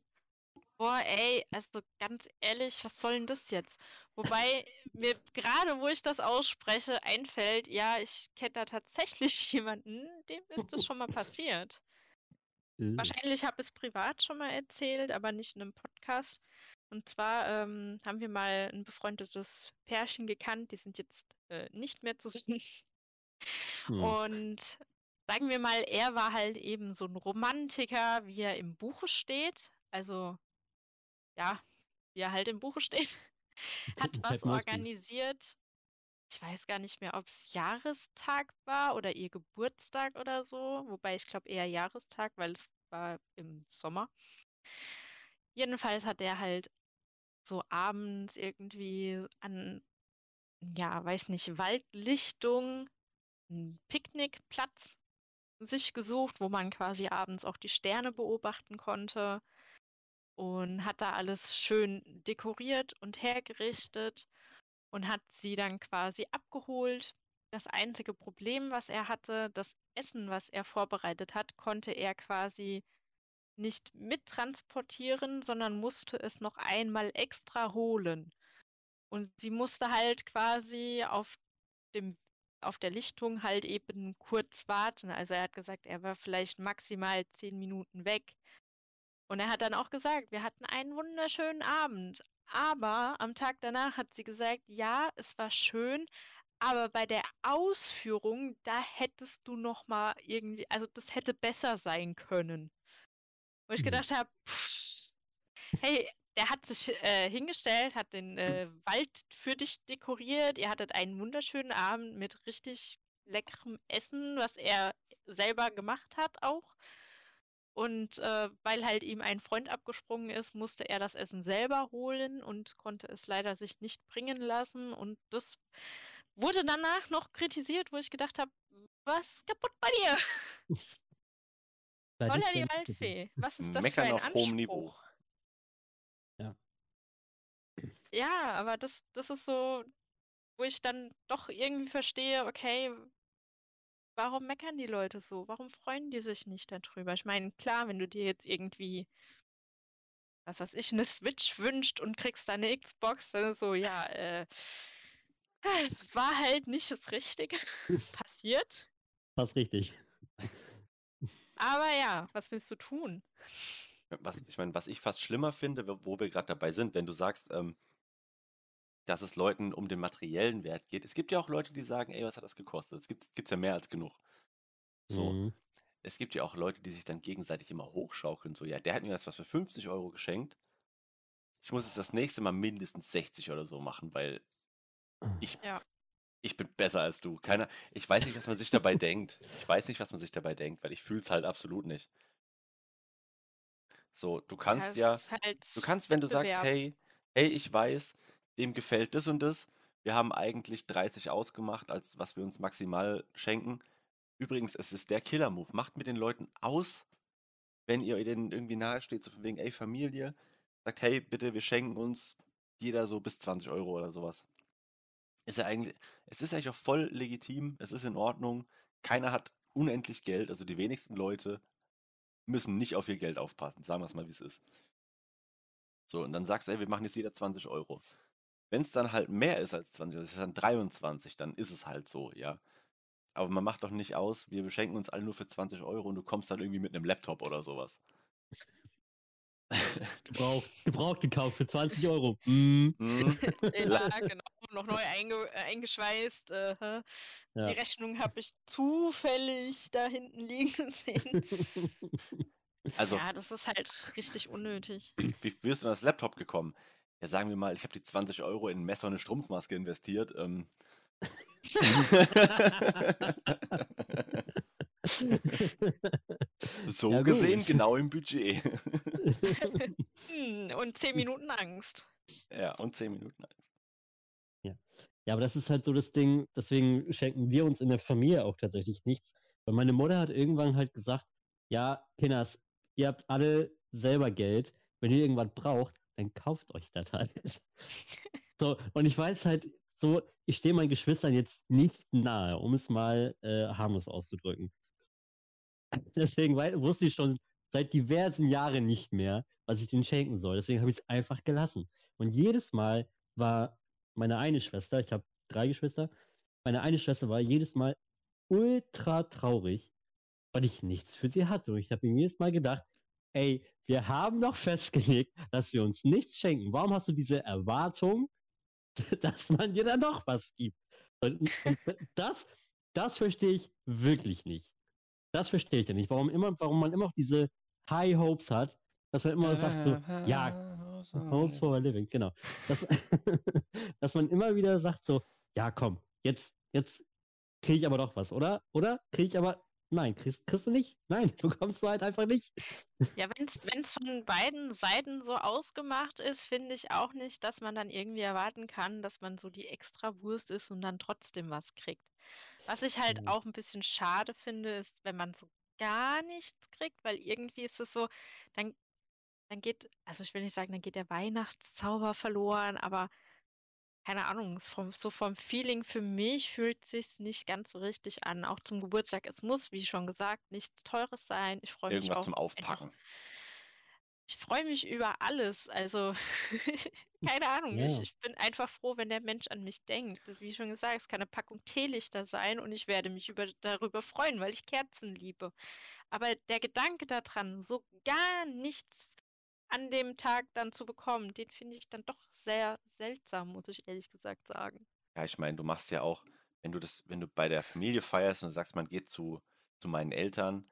[SPEAKER 1] boah, ey, also ganz ehrlich, was soll denn das jetzt? Wobei mir gerade, wo ich das ausspreche, einfällt, ja, ich kenne da tatsächlich (laughs) jemanden, dem ist das (laughs) schon mal passiert.
[SPEAKER 3] Äh,
[SPEAKER 1] Wahrscheinlich habe ich es privat schon mal erzählt, aber nicht in einem Podcast. Und zwar ähm, haben wir mal ein befreundetes Pärchen gekannt, die sind jetzt äh, nicht mehr zusammen.
[SPEAKER 3] hm.
[SPEAKER 1] Und sagen wir mal, er war halt eben so ein Romantiker, wie er im Buche steht. Also, ja, wie er halt im Buche steht. (laughs) Hat was
[SPEAKER 3] Halt Mosby.
[SPEAKER 1] organisiert. Ich weiß gar nicht mehr, ob es Jahrestag war oder ihr Geburtstag oder so. Wobei ich glaube eher Jahrestag, weil es war im Sommer. Jedenfalls hat er halt so abends irgendwie an, ja, weiß nicht, Waldlichtung, einen Picknickplatz sich gesucht, wo man quasi abends auch die Sterne beobachten konnte und hat da alles schön dekoriert und hergerichtet und hat sie dann quasi abgeholt. Das einzige Problem, was er hatte, das Essen, was er vorbereitet hat, konnte er quasi nicht mittransportieren, sondern musste es noch einmal extra holen. Und sie musste halt quasi auf dem, auf der Lichtung halt eben kurz warten. Also er hat gesagt, er war vielleicht maximal zehn Minuten weg. Und er hat dann auch gesagt, wir hatten einen wunderschönen Abend. Aber am Tag danach hat sie gesagt, ja, es war schön, aber bei der Ausführung, da hättest du noch mal irgendwie, also das hätte besser sein können. Wo ich gedacht habe, hey, der hat sich äh, hingestellt, hat den äh, Wald für dich dekoriert, ihr hattet einen wunderschönen Abend mit richtig leckerem Essen, was er selber gemacht hat auch. Und äh, weil halt ihm ein Freund abgesprungen ist, musste er das Essen selber holen und konnte es leider sich nicht bringen lassen. Und das wurde danach noch kritisiert, wo ich gedacht habe, was kaputt bei dir? (laughs) Holla die. Waldfee. Was ist das
[SPEAKER 2] Meckern
[SPEAKER 1] für ein
[SPEAKER 2] auf
[SPEAKER 1] Anspruch?
[SPEAKER 2] hohem Niveau.
[SPEAKER 1] Ja, aber das, das ist so, wo ich dann doch irgendwie verstehe, okay, warum meckern die Leute so? Warum freuen die sich nicht darüber? Ich meine, klar, wenn du dir jetzt irgendwie, was weiß ich, eine Switch wünscht und kriegst dann eine Xbox, dann ist so, ja, äh, (laughs) war halt nicht das Richtige (laughs) passiert.
[SPEAKER 3] Fast richtig.
[SPEAKER 1] Aber ja, was willst du tun?
[SPEAKER 2] Was, ich meine, was ich fast schlimmer finde, wo wir gerade dabei sind, wenn du sagst, ähm, dass es Leuten um den materiellen Wert geht. Es gibt ja auch Leute, die sagen, ey, was hat das gekostet? Es gibt gibt's ja mehr als genug. So,
[SPEAKER 3] Mhm.
[SPEAKER 2] es gibt ja auch Leute, die sich dann gegenseitig immer hochschaukeln. So, ja, der hat mir jetzt was für 50 Euro geschenkt. Ich muss jetzt das nächste Mal mindestens 60 oder so machen, weil ich,
[SPEAKER 1] Ja.
[SPEAKER 2] Ich bin besser als du. Keiner, ich weiß nicht, was man sich dabei denkt. Ich weiß nicht, was man sich dabei denkt, weil ich fühle es halt absolut nicht. So, du kannst ja,
[SPEAKER 1] ist halt
[SPEAKER 2] du kannst, wenn du sagst, hey, hey, ich weiß, dem gefällt das und das. Wir haben eigentlich 30 ausgemacht, als was wir uns maximal schenken. Übrigens, es ist der Killer-Move. Macht mit den Leuten aus, wenn ihr denen irgendwie nahe steht, so von wegen, ey, Familie, sagt, hey, bitte, wir schenken uns jeder so bis 20 Euro oder sowas. Ist ja eigentlich, es ist eigentlich auch voll legitim, es ist in Ordnung. Keiner hat unendlich Geld, also die wenigsten Leute müssen nicht auf ihr Geld aufpassen, sagen wir es mal, wie es ist. So, und dann sagst du, ey, wir machen jetzt jeder 20 Euro. Wenn es dann halt mehr ist als 20, das ist dann 23, dann ist es halt so, ja. Aber man macht doch nicht aus, wir beschenken uns alle nur für 20 Euro und du kommst dann irgendwie mit einem Laptop oder sowas.
[SPEAKER 3] Gebraucht, gebraucht gekauft für 20 Euro. (laughs) Mhm. (laughs)
[SPEAKER 1] Ja, genau. Noch neu einge äh, eingeschweißt. Äh?
[SPEAKER 3] Ja.
[SPEAKER 1] Die Rechnung habe ich zufällig da hinten liegen (laughs) sehen.
[SPEAKER 2] Also,
[SPEAKER 1] Ja, das ist halt richtig unnötig.
[SPEAKER 2] wie wirst du an das Laptop gekommen? Ja, sagen wir mal, ich habe die 20 Euro in ein Messer und eine Strumpfmaske investiert. Ähm. (laughs) so
[SPEAKER 3] Ja,
[SPEAKER 2] gesehen
[SPEAKER 3] gut.
[SPEAKER 2] genau im Budget. (laughs)
[SPEAKER 1] Hm, und 10 Minuten Angst.
[SPEAKER 2] ja, und 10 Minuten.
[SPEAKER 3] Ja, aber das ist halt so das Ding, deswegen schenken wir uns in der Familie auch tatsächlich nichts. Weil meine Mutter hat irgendwann halt gesagt, ja, Kinders, ihr habt alle selber Geld. Wenn ihr irgendwas braucht, dann kauft euch das halt. (laughs) so, und ich weiß halt so, ich stehe meinen Geschwistern jetzt nicht nahe, um es mal äh, harmlos auszudrücken. (laughs) Deswegen wusste ich schon seit diversen Jahren nicht mehr, was ich denen schenken soll. Deswegen habe ich es einfach gelassen. Und jedes Mal war meine eine Schwester, ich habe drei Geschwister, meine eine Schwester war jedes Mal ultra traurig, weil ich nichts für sie hatte. Und ich habe mir jedes Mal gedacht, ey, wir haben doch festgelegt, dass wir uns nichts schenken. Warum hast du diese Erwartung, (laughs) dass man dir dann doch was gibt? Und, und das, das verstehe ich wirklich nicht. Das verstehe ich ja nicht. Warum immer, warum man immer noch diese High Hopes hat, dass man immer sagt so, ja, Hopes for a Living, genau. Dass, (laughs) dass man immer wieder sagt so, ja komm, jetzt, jetzt kriege ich aber doch was, oder? Oder? Kriege ich aber, nein, kriegst, kriegst du nicht? Nein, bekommst (laughs) du halt einfach nicht.
[SPEAKER 1] Ja, wenn es von beiden Seiten so ausgemacht ist, finde ich auch nicht, dass man dann irgendwie erwarten kann, dass man so die extra Wurst ist und dann trotzdem was kriegt. Was ich halt auch ein bisschen schade finde, ist, wenn man so gar nichts kriegt, weil irgendwie ist es so, dann, dann geht, also ich will nicht sagen, dann geht der Weihnachtszauber verloren, aber keine Ahnung, vom, so vom Feeling für mich fühlt sich's nicht ganz so richtig an. Auch zum Geburtstag. Es muss, wie schon gesagt, nichts Teures sein. Ich freue mich
[SPEAKER 2] Irgendwas zum Aufpacken.
[SPEAKER 1] ich freue mich über alles. Also, (laughs) keine Ahnung, ich,
[SPEAKER 3] Ja.
[SPEAKER 1] ich bin einfach froh, wenn der Mensch an mich denkt. Wie schon gesagt, es kann eine Packung Teelichter sein und ich werde mich über, darüber freuen, weil ich Kerzen liebe. Aber der Gedanke daran, so gar nichts an dem Tag dann zu bekommen, den finde ich dann doch sehr seltsam, muss ich ehrlich gesagt sagen.
[SPEAKER 2] Ja, ich meine, du machst ja auch, wenn du das, wenn du bei der Familie feierst und du sagst, man geht zu, zu meinen Eltern,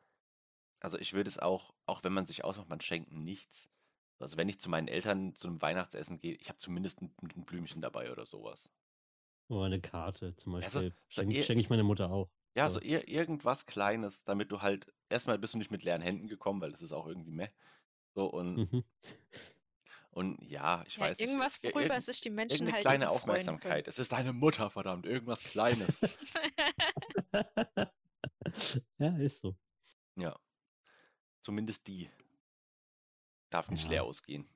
[SPEAKER 2] also ich würde es auch, auch wenn man sich ausmacht, man schenkt nichts. Also wenn ich zu meinen Eltern zu einem Weihnachtsessen gehe, ich habe zumindest ein, ein Blümchen dabei oder sowas.
[SPEAKER 3] Oder eine Karte zum
[SPEAKER 2] Also,
[SPEAKER 3] Beispiel.
[SPEAKER 2] so
[SPEAKER 3] Schenke schenk ich meine Mutter auch.
[SPEAKER 2] Ja,
[SPEAKER 3] So.
[SPEAKER 2] so ir irgendwas Kleines, damit du halt, erstmal bist du nicht mit leeren Händen gekommen, weil das ist auch irgendwie meh. So und,
[SPEAKER 3] Mhm.
[SPEAKER 2] und ja, ich
[SPEAKER 1] Ja,
[SPEAKER 2] weiß nicht.
[SPEAKER 1] irgendwas,
[SPEAKER 2] ir-
[SPEAKER 1] worüber
[SPEAKER 2] irgend-
[SPEAKER 1] sich die Menschen
[SPEAKER 2] Irgendeine
[SPEAKER 1] halt
[SPEAKER 2] kleine
[SPEAKER 1] freuen können.
[SPEAKER 2] Aufmerksamkeit. Es ist deine Mutter, verdammt, irgendwas Kleines. (laughs)
[SPEAKER 3] ja, ist so.
[SPEAKER 2] ja. Zumindest die. Darf nicht
[SPEAKER 3] Ja.
[SPEAKER 2] leer ausgehen.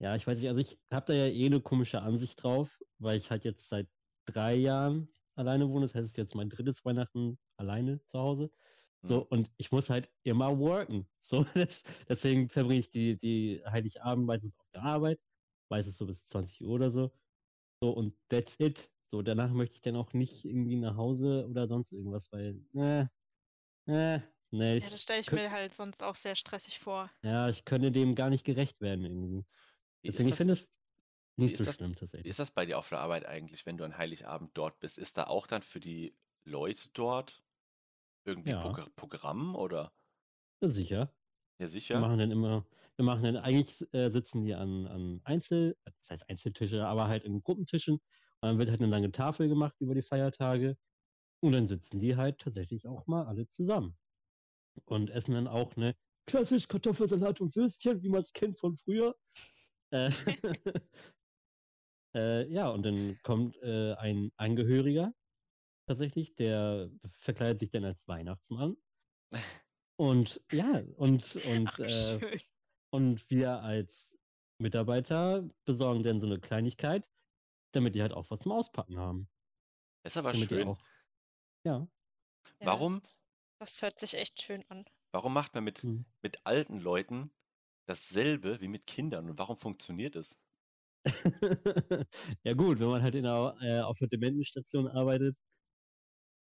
[SPEAKER 3] Ja, ich weiß nicht, also ich habe da ja eh eine komische Ansicht drauf, weil ich halt jetzt seit drei Jahren alleine wohne. Das heißt, es ist jetzt mein drittes Weihnachten alleine zu Hause. So,
[SPEAKER 2] Mhm.
[SPEAKER 3] und ich muss halt immer worken. (laughs) So, das, deswegen verbringe ich die, die Heiligabend meistens auf der Arbeit, meistens so bis 20 Uhr oder so. So, und that's it. So, danach möchte ich dann auch nicht irgendwie nach Hause oder sonst irgendwas, weil, äh, äh, ich,
[SPEAKER 1] Ja, das stelle ich mir halt sonst auch sehr stressig vor.
[SPEAKER 3] ja, ich könnte dem gar nicht gerecht werden irgendwie.
[SPEAKER 2] Wie
[SPEAKER 3] Deswegen, ich
[SPEAKER 2] ist,
[SPEAKER 3] finde
[SPEAKER 2] das,
[SPEAKER 3] es nicht so
[SPEAKER 2] das-
[SPEAKER 3] schlimm tatsächlich.
[SPEAKER 2] ist das bei dir auf der Arbeit eigentlich, wenn du an Heiligabend dort bist? Ist da auch dann für die Leute dort irgendwie
[SPEAKER 3] Ja.
[SPEAKER 2] Progr Programm oder?
[SPEAKER 3] Ja, sicher.
[SPEAKER 2] Ja,
[SPEAKER 3] Wir
[SPEAKER 2] sicher.
[SPEAKER 3] machen dann immer, wir machen dann, eigentlich äh, sitzen die an, an Einzel, das heißt Einzeltische, aber halt in Gruppentischen. Und dann wird halt eine lange Tafel gemacht über die Feiertage. Und dann sitzen die halt tatsächlich auch mal alle zusammen. Und essen dann auch eine klassisch Kartoffelsalat und Würstchen, wie man es kennt von früher. Äh, (laughs) (laughs) äh, ja, und dann kommt äh, ein Angehöriger tatsächlich, der verkleidet sich dann als Weihnachtsmann. (laughs) Und ja, und, und
[SPEAKER 1] Ach,
[SPEAKER 3] äh, und wir als Mitarbeiter besorgen dann so eine Kleinigkeit, damit die halt auch was zum Auspacken haben.
[SPEAKER 2] Ist aber
[SPEAKER 3] damit
[SPEAKER 2] schön.
[SPEAKER 3] auch. Ja.
[SPEAKER 1] Ja,
[SPEAKER 2] Warum,
[SPEAKER 1] Das, das hört sich echt schön an.
[SPEAKER 2] warum macht man mit,
[SPEAKER 3] Hm.
[SPEAKER 2] mit alten Leuten dasselbe wie mit Kindern und warum funktioniert es? (laughs)
[SPEAKER 3] ja gut, wenn man halt in der, äh, auf der Dementenstation arbeitet,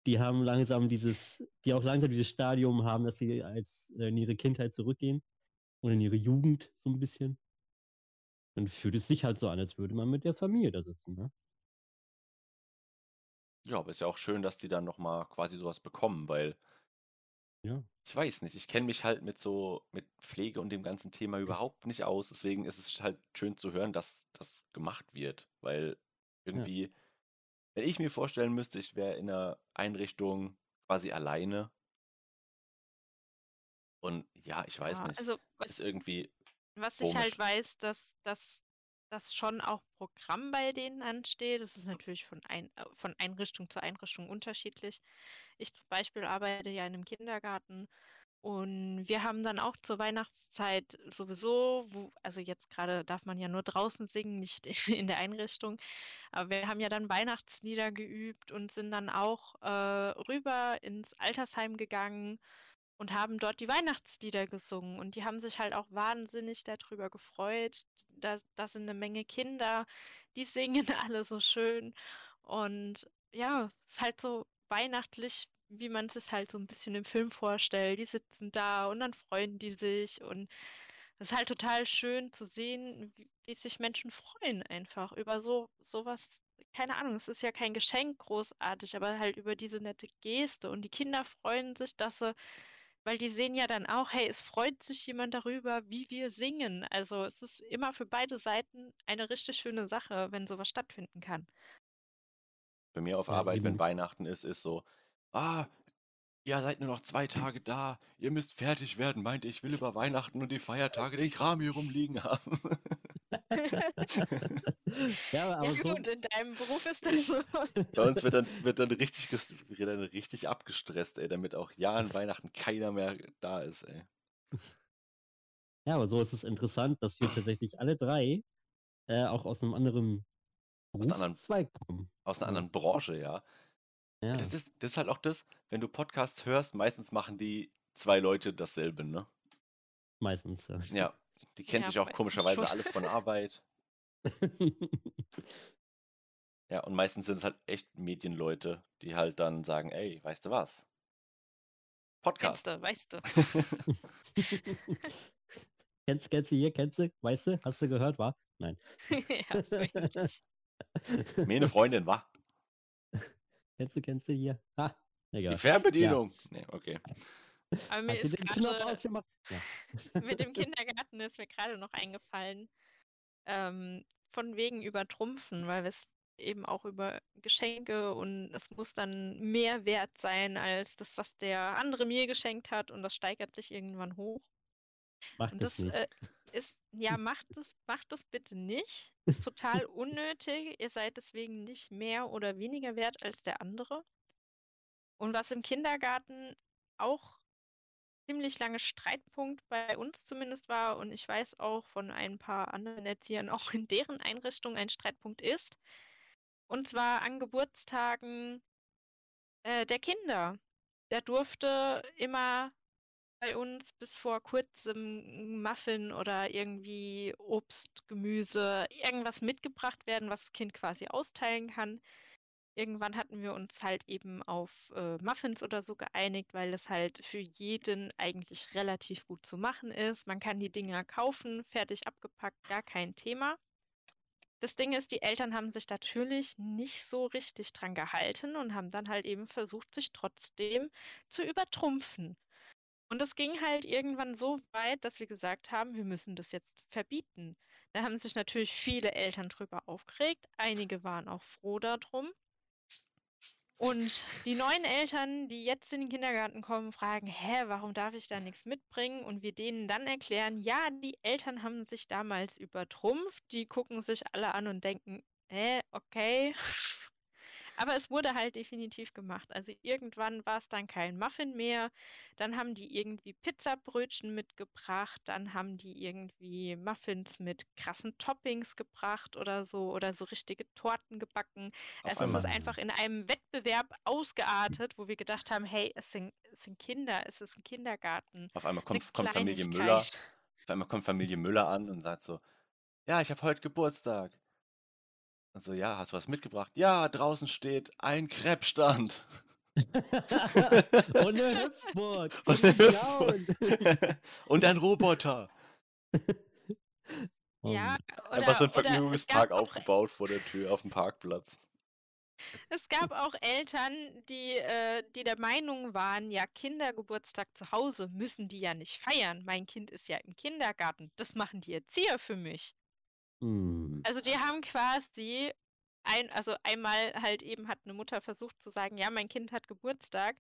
[SPEAKER 3] die haben langsam dieses, die auch langsam dieses Stadium haben, dass sie als äh, in ihre Kindheit zurückgehen und in ihre Jugend so ein bisschen. Dann fühlt es sich halt so an, als würde man mit der Familie da sitzen, ne?
[SPEAKER 2] Ja, aber ist ja auch schön, dass die dann nochmal quasi sowas bekommen, weil
[SPEAKER 3] Ja.
[SPEAKER 2] ich weiß nicht, ich kenne mich halt mit so, mit Pflege und dem ganzen Thema überhaupt nicht aus. Deswegen ist es halt schön zu hören, dass das gemacht wird, weil irgendwie, wenn ich mir vorstellen müsste, ich wäre in einer Einrichtung quasi alleine und ja, ich weiß
[SPEAKER 1] Ja,
[SPEAKER 2] nicht,
[SPEAKER 1] Also,
[SPEAKER 2] ist
[SPEAKER 1] was,
[SPEAKER 2] irgendwie,
[SPEAKER 1] was ich halt weiß, dass, dass, dass schon auch Programm bei denen ansteht. Das ist natürlich von, ein, äh, von Einrichtung zu Einrichtung unterschiedlich. Ich zum Beispiel arbeite ja in einem Kindergarten und wir haben dann auch zur Weihnachtszeit sowieso, wo, also jetzt gerade darf man ja nur draußen singen, nicht (laughs) in der Einrichtung, aber wir haben ja dann Weihnachtslieder geübt und sind dann auch äh, rüber ins Altersheim gegangen und haben dort die Weihnachtslieder gesungen. Und die haben sich halt auch wahnsinnig darüber gefreut. Da, da sind eine Menge Kinder, die singen (laughs) alle so schön. Und ja, es ist halt so weihnachtlich, wie man es halt so ein bisschen im Film vorstellt. Die sitzen da und dann freuen die sich. Und es ist halt total schön zu sehen, wie, wie sich Menschen freuen einfach über so sowas. Keine Ahnung, es ist ja kein Geschenk großartig, aber halt über diese nette Geste. Und die Kinder freuen sich, dass sie weil die sehen ja dann auch, hey, es freut sich jemand darüber, wie wir singen. Also es ist immer für beide Seiten eine richtig schöne Sache, wenn sowas stattfinden kann.
[SPEAKER 2] bei mir auf
[SPEAKER 3] Ja,
[SPEAKER 2] Arbeit, wenn
[SPEAKER 3] eben.
[SPEAKER 2] Weihnachten ist, ist so, ah, ihr seid nur noch zwei Tage da, ihr müsst fertig werden, meinte ich will über Weihnachten und die Feiertage den Kram hier rumliegen (laughs) haben. (laughs)
[SPEAKER 3] ja, aber
[SPEAKER 1] ja
[SPEAKER 3] so,
[SPEAKER 1] gut, in deinem Beruf ist das so.
[SPEAKER 2] Bei uns wird dann, wird dann richtig, ges- wird dann richtig abgestresst, ey, damit auch ja an Weihnachten keiner mehr da ist, ey.
[SPEAKER 3] ja, aber so ist es interessant, dass wir tatsächlich alle drei äh, auch aus einem anderen
[SPEAKER 2] Aus einer anderen-
[SPEAKER 3] Berufszweig kommen.
[SPEAKER 2] Aus einer anderen Branche, ja.
[SPEAKER 3] Ja,
[SPEAKER 2] Das ist, das ist halt auch das, wenn du Podcasts hörst, meistens machen die zwei Leute dasselbe, ne?
[SPEAKER 3] meistens, ja.
[SPEAKER 2] Ja. Die kennt
[SPEAKER 1] Ja,
[SPEAKER 2] sich auch komischerweise
[SPEAKER 1] schon.
[SPEAKER 2] alle von Arbeit. (laughs) Ja, und meistens sind es halt echt Medienleute, die halt dann sagen, ey, weißt du was? Podcast.
[SPEAKER 1] Kennst du, weißt du. (laughs)
[SPEAKER 3] kennst, kennst du hier, kennst du, weißt du, hast du gehört, war? Nein. (laughs)
[SPEAKER 1] ja, ähnlich.
[SPEAKER 2] Meine Freundin, wa?
[SPEAKER 3] Kennst du, kennst du hier? Ha, egal.
[SPEAKER 2] Die Fernbedienung. Nee, okay.
[SPEAKER 1] Aber mir ist
[SPEAKER 3] den Knopf
[SPEAKER 1] gerade
[SPEAKER 3] ausgemacht? Ja. (laughs)
[SPEAKER 1] mit dem (laughs) Kindergarten ist mir gerade noch eingefallen, ähm, von wegen übertrumpfen, weil wir es eben auch über Geschenke und es muss dann mehr wert sein als das, was der andere mir geschenkt hat und das steigert sich irgendwann hoch.
[SPEAKER 3] Macht
[SPEAKER 1] Und
[SPEAKER 3] das
[SPEAKER 1] das
[SPEAKER 3] nicht.
[SPEAKER 1] äh, ist, ja, macht es, macht es bitte nicht. (laughs) Ist total unnötig. Ihr seid deswegen nicht mehr oder weniger wert als der andere. Und was im Kindergarten auch ziemlich lange Streitpunkt bei uns zumindest war und ich weiß auch von ein paar anderen Erziehern auch in deren Einrichtung ein Streitpunkt ist. Und zwar an Geburtstagen äh, der Kinder. Da durfte immer bei uns bis vor kurzem Muffin oder irgendwie Obst, Gemüse, irgendwas mitgebracht werden, was das Kind quasi austeilen kann. Irgendwann hatten wir uns halt eben auf äh, Muffins oder so geeinigt, weil es halt für jeden eigentlich relativ gut zu machen ist. Man kann die Dinger kaufen, fertig abgepackt, gar kein Thema. Das Ding ist, die Eltern haben sich natürlich nicht so richtig dran gehalten und haben dann halt eben versucht, sich trotzdem zu übertrumpfen. Und es ging halt irgendwann so weit, dass wir gesagt haben, wir müssen das jetzt verbieten. Da haben sich natürlich viele Eltern drüber aufgeregt. Einige waren auch froh darum. Und die neuen Eltern, die jetzt in den Kindergarten kommen, fragen, hä, warum darf ich da nichts mitbringen? Und wir denen dann erklären, ja, die Eltern haben sich damals übertrumpft. Die gucken sich alle an und denken, hä, okay. (laughs) Aber es wurde halt definitiv gemacht. Also irgendwann war es dann kein Muffin mehr. Dann haben die irgendwie Pizzabrötchen mitgebracht. Dann haben die irgendwie Muffins mit krassen Toppings gebracht oder so. Oder so richtige Torten gebacken.
[SPEAKER 2] Auf
[SPEAKER 1] Also es ist einfach in einem Wettbewerb ausgeartet, wo wir gedacht haben, hey, es sind, es sind Kinder, es ist ein Kindergarten.
[SPEAKER 2] Auf einmal kommt, kommt Familie Müller. Auf einmal kommt Familie Müller an und sagt so, ja, ich habe heute Geburtstag. Also ja, hast du was mitgebracht? Ja, draußen steht ein Krebsstand. (laughs)
[SPEAKER 3] Und eine Hüpfburg. (laughs)
[SPEAKER 2] Und
[SPEAKER 3] ein (laughs)
[SPEAKER 2] und ein Roboter.
[SPEAKER 3] Oh
[SPEAKER 1] Ja,
[SPEAKER 3] Mann.
[SPEAKER 2] Einfach so ein
[SPEAKER 1] oder, oder
[SPEAKER 2] Vergnügungspark aufgebaut vor der Tür auf dem Parkplatz.
[SPEAKER 1] Es gab auch Eltern, die, äh, die der Meinung waren, ja, Kindergeburtstag zu Hause müssen die ja nicht feiern. Mein Kind ist ja im Kindergarten. Das machen die Erzieher für mich.
[SPEAKER 3] Hm.
[SPEAKER 1] Also die haben quasi ein, also einmal halt eben hat eine Mutter versucht zu sagen, ja, mein Kind hat Geburtstag.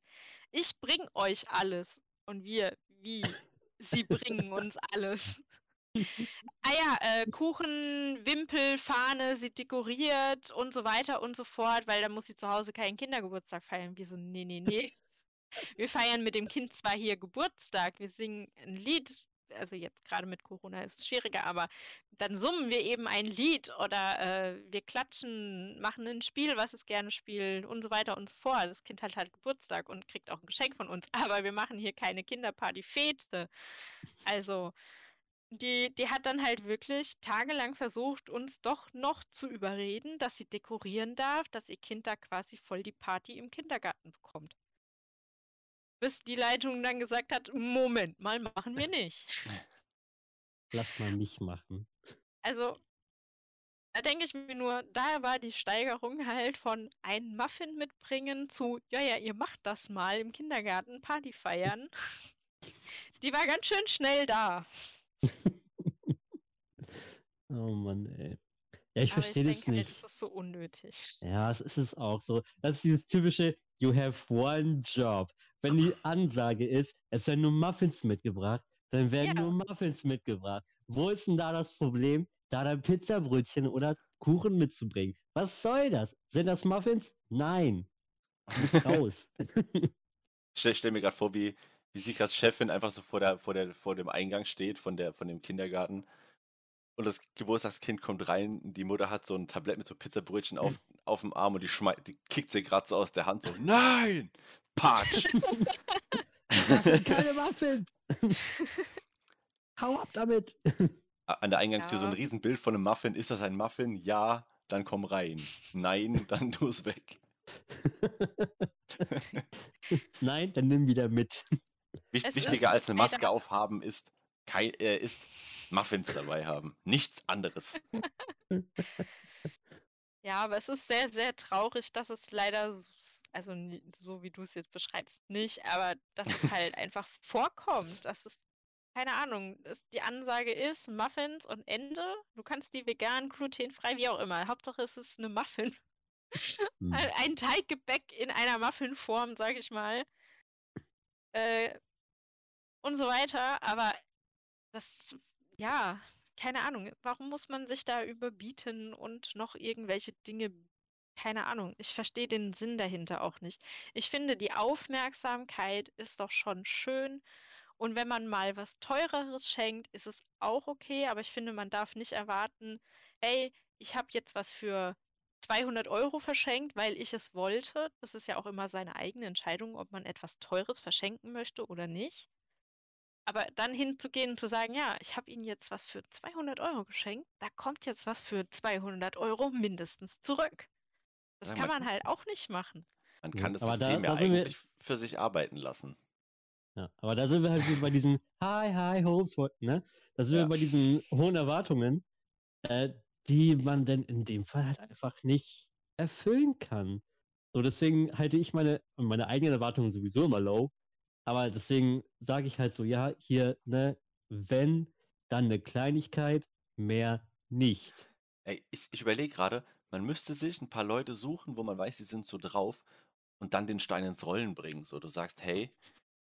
[SPEAKER 1] Ich bring euch alles. Und wir, wie? Sie bringen uns (laughs) alles. Ah ja, äh, Kuchen, Wimpel, Fahne, sie dekoriert und so weiter und so fort, weil dann muss sie zu Hause keinen Kindergeburtstag feiern. Wir so, nee, nee, nee. Wir feiern mit dem Kind zwar hier Geburtstag, wir singen ein Lied, also jetzt gerade mit Corona ist es schwieriger, aber dann summen wir eben ein Lied oder äh, wir klatschen, machen ein Spiel, was es gerne spielt und so weiter und so fort. Das Kind hat halt Geburtstag und kriegt auch ein Geschenk von uns, (laughs) aber wir machen hier keine Kinderparty-Fete. Also, die, die hat dann halt wirklich tagelang versucht, uns doch noch zu überreden, dass sie dekorieren darf, dass ihr Kind da quasi voll die Party im Kindergarten bekommt. Bis die Leitung dann gesagt hat, Moment mal, machen wir nicht. (laughs)
[SPEAKER 3] Lass mal nicht machen.
[SPEAKER 1] Also, da denke ich mir nur, da war die Steigerung halt von einen Muffin mitbringen zu, ja, ja, ihr macht das mal im Kindergarten, Party feiern. (laughs) Die war ganz schön schnell da. (laughs)
[SPEAKER 3] Oh Mann, ey. Ja, ich verstehe das
[SPEAKER 1] denke halt,
[SPEAKER 3] nicht.
[SPEAKER 1] das ist so unnötig.
[SPEAKER 3] Ja, es ist es auch so. Das ist dieses typische, you have one job. Wenn die Ansage ist, es werden nur Muffins mitgebracht, dann werden
[SPEAKER 1] Ja.
[SPEAKER 3] nur Muffins mitgebracht. Wo ist denn da das Problem, da dann Pizzabrötchen oder Kuchen mitzubringen? Was soll das? Sind das Muffins? Nein. Du bist (laughs) raus.
[SPEAKER 2] Ich stell, stell mir gerade vor, wie, wie sie als Chefin einfach so vor, der, vor, der, vor dem Eingang steht von, der, von dem Kindergarten. Und das Geburtstagskind kommt rein, die Mutter hat so ein Tablett mit so Pizzabrötchen auf, auf dem Arm und die, die kickt sie gerade so aus der Hand so, nein! Patsch!
[SPEAKER 3] Das sind keine Muffins. Hau ab damit!
[SPEAKER 2] An der Eingangstür so ein
[SPEAKER 1] Ja.
[SPEAKER 2] Riesenbild von einem Muffin. Ist das ein Muffin? Ja, dann komm rein. Nein, (laughs) dann tu es weg.
[SPEAKER 3] Nein, dann nimm wieder mit.
[SPEAKER 2] Wicht, wichtiger als eine Maske aufhaben ist, kein, äh, ist Muffins dabei haben. Nichts anderes. (laughs)
[SPEAKER 1] Ja, aber es ist sehr, sehr traurig, dass es leider, also so wie du es jetzt beschreibst, nicht, aber dass es halt (laughs) einfach vorkommt. Dass es, keine Ahnung, die Ansage ist Muffins und Ende. Du kannst die vegan, glutenfrei, wie auch immer. Hauptsache es ist eine Muffin. (laughs)
[SPEAKER 3] Hm.
[SPEAKER 1] Ein ein Teiggebäck in einer Muffinform, sag ich mal. Äh, und so weiter. Aber das, ja, keine Ahnung. Warum muss man sich da überbieten und noch irgendwelche Dinge, keine Ahnung. Ich verstehe den Sinn dahinter auch nicht. Ich finde, die Aufmerksamkeit ist doch schon schön. Und wenn man mal was Teureres schenkt, ist es auch okay. Aber ich finde, man darf nicht erwarten, ey, ich habe jetzt was für 200 Euro verschenkt, weil ich es wollte. Das ist ja auch immer seine eigene Entscheidung, ob man etwas Teures verschenken möchte oder nicht. Aber dann hinzugehen und zu sagen, ja, ich habe Ihnen jetzt was für 200 Euro geschenkt, da kommt jetzt was für 200 Euro mindestens zurück. Das
[SPEAKER 2] Sag
[SPEAKER 1] kann
[SPEAKER 2] mal-
[SPEAKER 1] man halt auch nicht machen.
[SPEAKER 2] Man
[SPEAKER 3] Ja,
[SPEAKER 2] kann das
[SPEAKER 3] aber da-
[SPEAKER 2] System ja
[SPEAKER 3] da sind wir-
[SPEAKER 2] eigentlich für sich arbeiten lassen.
[SPEAKER 3] Ja, aber da sind wir halt bei diesen (laughs) Hi, Hi, Hopes, ne? Da sind
[SPEAKER 2] Ja.
[SPEAKER 3] wir bei diesen hohen Erwartungen, äh, die man denn in dem Fall halt einfach nicht erfüllen kann. So, deswegen halte ich meine, meine eigenen Erwartungen sowieso immer low. Aber deswegen sage ich halt so, ja, hier, ne, wenn, dann eine Kleinigkeit, mehr nicht.
[SPEAKER 2] Ey, ich, ich überlege gerade, man müsste sich ein paar Leute suchen, wo man weiß, die sind so drauf und dann den Stein ins Rollen bringen. So, du sagst, hey,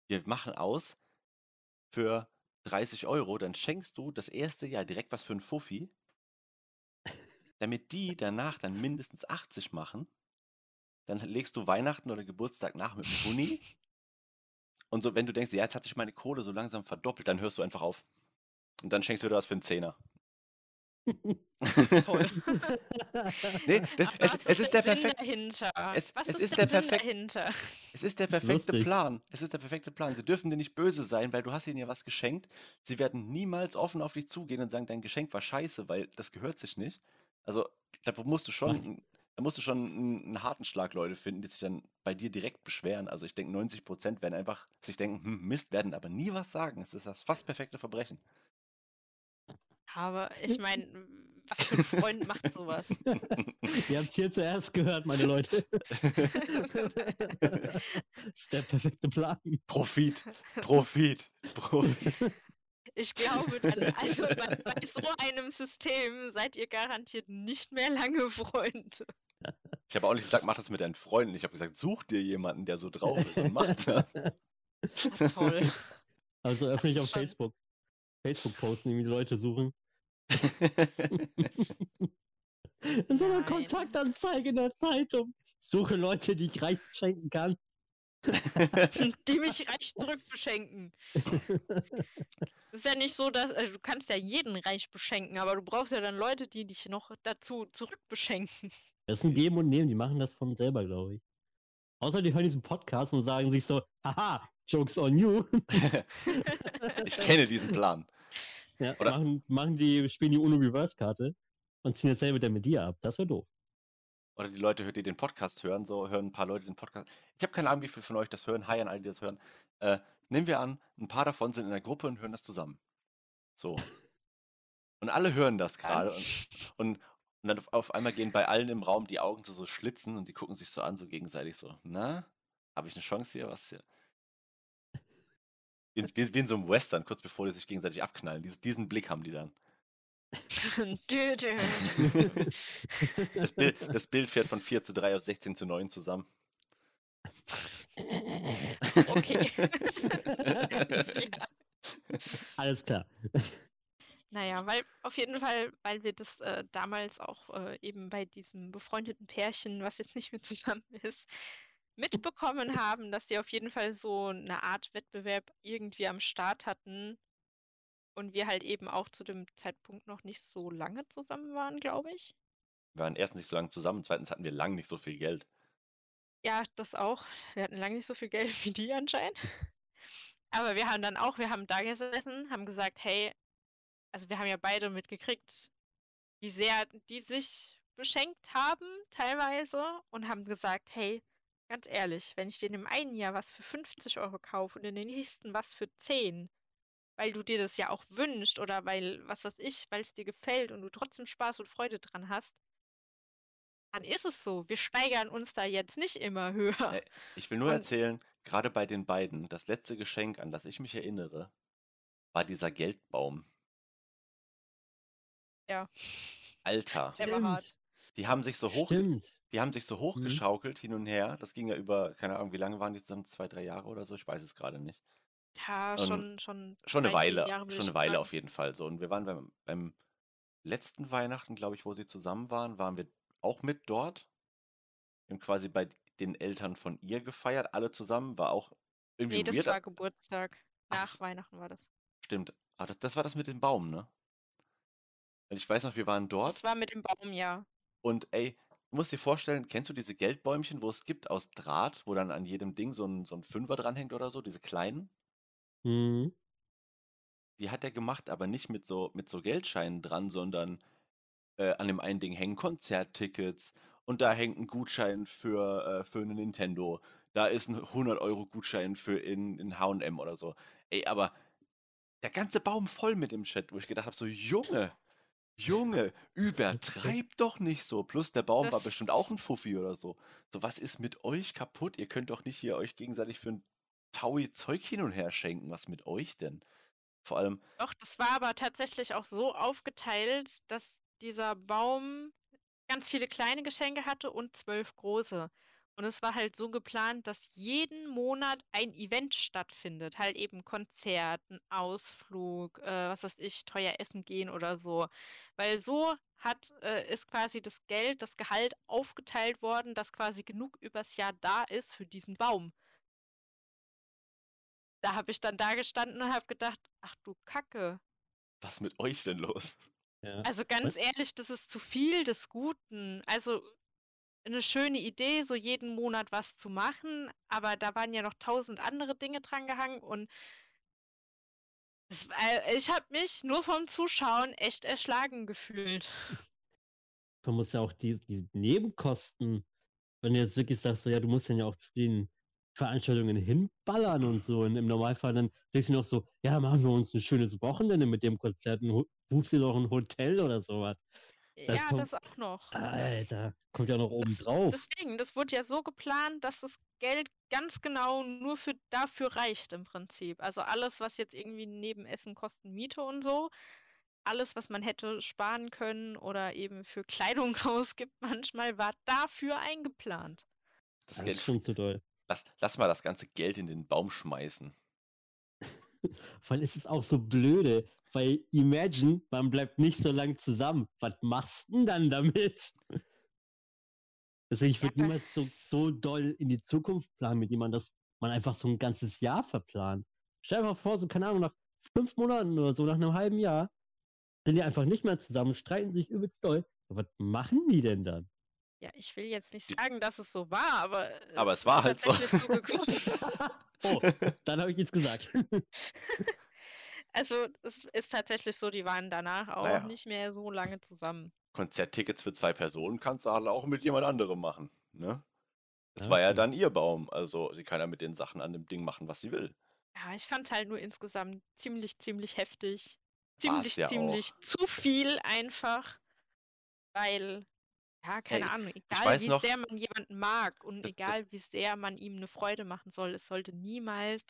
[SPEAKER 2] wir machen aus für 30 Euro, dann schenkst du das erste Jahr direkt was für einen Fuffi, damit die danach dann mindestens 80 machen. Dann legst du Weihnachten oder Geburtstag nach mit dem Huni. Und so, wenn du denkst, ja, jetzt hat sich meine Kohle so langsam verdoppelt, dann hörst du einfach auf. Und dann schenkst du dir was für einen Zehner. (laughs) Nee, (laughs) das, es, es ist der perfekte.
[SPEAKER 1] dahinter?
[SPEAKER 2] es- es
[SPEAKER 1] ist,
[SPEAKER 2] ist
[SPEAKER 1] der,
[SPEAKER 2] der
[SPEAKER 1] Sinn
[SPEAKER 2] perfekt-
[SPEAKER 1] dahinter?
[SPEAKER 2] Es ist der perfekte
[SPEAKER 3] lustig.
[SPEAKER 2] Plan. Es ist der perfekte Plan. Sie dürfen dir nicht böse sein, weil du hast ihnen ja was geschenkt. Sie werden niemals offen auf dich zugehen und sagen, dein Geschenk war scheiße, weil das gehört sich nicht. Also, da musst du schon, da musst du schon einen, einen harten Schlag Leute finden, die sich dann bei dir direkt beschweren. Also ich denke, 90 Prozent werden einfach sich denken, hm, Mist, werden aber nie was sagen. Es ist das fast perfekte Verbrechen.
[SPEAKER 1] Aber ich meine, (laughs) was für ein Freund macht sowas? (laughs)
[SPEAKER 3] Ihr habt hier zuerst gehört, meine Leute. (laughs) das ist der perfekte Plan.
[SPEAKER 2] Profit, Profit, Profit.
[SPEAKER 1] Ich glaube, dann, also bei, bei so einem System seid ihr garantiert nicht mehr lange Freunde.
[SPEAKER 2] Ich habe auch nicht gesagt, mach das mit deinen Freunden. Ich habe gesagt, such dir jemanden, der so drauf ist und mach das.
[SPEAKER 1] Ah, toll.
[SPEAKER 3] Also öffne ich
[SPEAKER 1] ist
[SPEAKER 3] auf
[SPEAKER 1] schon-
[SPEAKER 3] Facebook. Facebook posten, irgendwie die Leute suchen. (laughs) In so einer
[SPEAKER 1] Nein.
[SPEAKER 3] Kontaktanzeige in der Zeitung. Suche Leute, die ich reich schenken kann. (laughs)
[SPEAKER 1] Die mich reich zurückbeschenken. ist ja nicht so, dass also du kannst ja jeden reich beschenken, aber du brauchst ja dann Leute, die dich noch dazu zurückbeschenken.
[SPEAKER 3] Das ist ein Geben und Nehmen, die machen das von selber, glaube ich. Außer die hören diesen Podcast und sagen sich so, haha, Jokes on you. (laughs)
[SPEAKER 2] ich kenne diesen Plan.
[SPEAKER 3] Ja,
[SPEAKER 2] Oder-
[SPEAKER 3] machen, machen die, spielen die Uno Reverse Karte und ziehen dasselbe dann mit dir ab. Das wäre doof.
[SPEAKER 2] Oder die Leute, die den Podcast hören, so hören ein paar Leute den Podcast. Ich habe keine Ahnung, wie viele von euch das hören. Hi an alle, die das hören. Äh, nehmen wir an, ein paar davon sind in der Gruppe und hören das zusammen. So. (laughs) Und alle hören das gerade. Und, und, und dann auf, auf einmal gehen bei allen im Raum die Augen zu so Schlitzen und die gucken sich so an, so gegenseitig so. Na, habe ich eine Chance hier? Was hier? Wie, in- wie, wie in so einem Western, kurz bevor die sich gegenseitig abknallen. Dies, diesen Blick haben die dann. (laughs) Das Bild, das Bild fährt von 4 zu 3 auf 16 zu 9 zusammen.
[SPEAKER 1] Okay. ja. (laughs)
[SPEAKER 3] Alles klar.
[SPEAKER 1] Naja, weil auf jeden Fall, weil wir das äh, damals auch äh, eben bei diesem befreundeten Pärchen, was jetzt nicht mehr zusammen ist, mitbekommen haben, dass die auf jeden Fall so eine Art Wettbewerb irgendwie am Start hatten und wir halt eben auch zu dem Zeitpunkt noch nicht so lange zusammen waren, glaube ich.
[SPEAKER 2] Wir waren erstens nicht so lange zusammen, zweitens hatten wir lang nicht so viel Geld.
[SPEAKER 1] Ja, das auch. Wir hatten lange nicht so viel Geld (laughs) wie die anscheinend. Aber wir haben dann auch, wir haben da gesessen, haben gesagt, hey, also wir haben ja beide mitgekriegt, wie sehr die sich beschenkt haben, teilweise, und haben gesagt, hey, ganz ehrlich, wenn ich dir im einen Jahr was für 50 Euro kaufe und in den nächsten was für 10, weil du dir das ja auch wünschst oder weil, was weiß ich, weil es dir gefällt und du trotzdem Spaß und Freude dran hast, dann ist es so. Wir steigern uns da jetzt nicht immer (laughs) höher.
[SPEAKER 2] Äh, ich will nur
[SPEAKER 1] Und-
[SPEAKER 2] erzählen, gerade bei den beiden, das letzte Geschenk, an das ich mich erinnere, war dieser Geldbaum.
[SPEAKER 1] Ja,
[SPEAKER 2] Alter,
[SPEAKER 1] der war hart.
[SPEAKER 2] Die haben sich so hoch,
[SPEAKER 3] Stimmt.
[SPEAKER 2] die haben sich so hochgeschaukelt hin und her. Das ging ja über, keine Ahnung, wie lange waren die zusammen? Zwei, drei Jahre oder so? Ich weiß es gerade nicht.
[SPEAKER 1] Ja,
[SPEAKER 2] Und
[SPEAKER 1] schon, schon.
[SPEAKER 2] Schon eine Weile,
[SPEAKER 1] Jahre,
[SPEAKER 2] schon eine Weile
[SPEAKER 1] sagen.
[SPEAKER 2] auf jeden Fall. So, und wir waren beim, beim letzten Weihnachten, glaube ich, wo sie zusammen waren, waren wir auch mit dort. Wir haben quasi bei den Eltern von ihr gefeiert, alle zusammen. War auch irgendwie
[SPEAKER 1] Nee, das
[SPEAKER 2] weird.
[SPEAKER 1] war Geburtstag.
[SPEAKER 2] Ach,
[SPEAKER 1] Nach
[SPEAKER 2] s-
[SPEAKER 1] Weihnachten war das.
[SPEAKER 2] Stimmt. Ah, das, das war das mit dem Baum, ne? Und ich weiß noch, wir waren dort
[SPEAKER 1] Das war mit dem Baum, ja.
[SPEAKER 2] Und ey, musst dir vorstellen, kennst du diese Geldbäumchen, wo es gibt aus Draht, wo dann an jedem Ding so ein, so ein Fünfer dranhängt oder so, diese kleinen?
[SPEAKER 3] Mhm.
[SPEAKER 2] Die hat er gemacht, aber nicht mit so, mit so Geldscheinen dran, sondern äh, an dem einen Ding hängen Konzerttickets und da hängt ein Gutschein für, äh, für eine Nintendo. Da ist ein 100-Euro-Gutschein für in, in H&M oder so. Ey, aber der ganze Baum voll mit dem Chat, wo ich gedacht habe, so Junge, Junge, übertreib doch nicht so. Plus der Baum war bestimmt auch ein Fuffi oder so. So, was ist mit euch kaputt? Ihr könnt doch nicht hier euch gegenseitig für ein Taui Zeug hin und her schenken. Was mit euch denn? Vor allem,
[SPEAKER 1] Doch, das war aber tatsächlich auch so aufgeteilt, dass dieser Baum ganz viele kleine Geschenke hatte und zwölf große. Und es war halt so geplant, dass jeden Monat ein Event stattfindet. Halt eben Konzert, ein Ausflug, äh, was weiß ich, teuer essen gehen oder so. Weil so hat, äh, ist quasi das Geld, das Gehalt aufgeteilt worden, dass quasi genug übers Jahr da ist für diesen Baum. Da habe ich dann da gestanden und habe gedacht, ach du Kacke.
[SPEAKER 2] was mit euch denn los?
[SPEAKER 3] Ja.
[SPEAKER 1] Also ganz ehrlich, das ist zu viel des Guten. Also eine schöne Idee, so jeden Monat was zu machen, aber da waren ja noch tausend andere Dinge dran gehangen und es, war- ich habe mich nur vom Zuschauen echt erschlagen gefühlt.
[SPEAKER 3] Man muss ja auch die, die Nebenkosten, wenn du jetzt wirklich sagst, so ja, du musst dann ja auch zu den Veranstaltungen hinballern und so. Und im Normalfall dann denkst du noch so, ja, machen wir uns ein schönes Wochenende mit dem Konzert, und buchst dir doch ein Hotel oder sowas. Das
[SPEAKER 1] ja,
[SPEAKER 3] kommt-
[SPEAKER 1] das auch noch.
[SPEAKER 3] Alter, kommt ja noch oben drauf.
[SPEAKER 1] deswegen, das wurde ja so geplant, dass das Geld ganz genau nur für dafür reicht im Prinzip. Also alles, was jetzt irgendwie neben Essen, Kosten, Miete und so, alles, was man hätte sparen können oder eben für (laughs) Kleidung ausgibt manchmal, war dafür eingeplant.
[SPEAKER 2] Das
[SPEAKER 3] Das
[SPEAKER 2] Geld,
[SPEAKER 3] ist schon zu doll.
[SPEAKER 2] lass, lass mal das ganze Geld in den Baum schmeißen. (laughs)
[SPEAKER 3] Weil es ist auch so blöde, weil imagine, man bleibt nicht so lang zusammen. Was machst du denn dann damit? Deswegen, (laughs) ich
[SPEAKER 1] Ja,
[SPEAKER 3] würde
[SPEAKER 1] aber-
[SPEAKER 3] niemals so, so doll in die Zukunft planen mit jemandem, dass man einfach so ein ganzes Jahr verplant. Stell dir mal vor, so, keine Ahnung, nach fünf Monaten oder so, nach einem halben Jahr, sind die einfach nicht mehr zusammen, streiten sich übelst doll. Was machen die denn dann?
[SPEAKER 1] Ja, ich will jetzt nicht sagen, dass es so war, aber, äh,
[SPEAKER 2] Aber es war halt so.
[SPEAKER 1] tatsächlich so gekommen. (laughs)
[SPEAKER 3] oh, dann habe ich jetzt gesagt. (laughs)
[SPEAKER 1] Also es ist tatsächlich so, die waren danach auch
[SPEAKER 2] Naja.
[SPEAKER 1] nicht mehr so lange zusammen.
[SPEAKER 2] Konzerttickets für zwei Personen kannst du halt auch mit jemand anderem machen, ne? Es
[SPEAKER 3] Ja,
[SPEAKER 2] war ja dann ihr Baum, also sie kann ja mit den Sachen an dem Ding machen, was sie will.
[SPEAKER 1] Ja, ich fand es halt nur insgesamt ziemlich, ziemlich heftig. Ziemlich,
[SPEAKER 2] ja
[SPEAKER 1] ziemlich zu viel einfach. Weil, ja, keine
[SPEAKER 2] Ey,
[SPEAKER 1] Ahnung, egal wie
[SPEAKER 2] noch-
[SPEAKER 1] sehr man jemanden mag und egal wie sehr man ihm eine Freude machen soll, es sollte niemals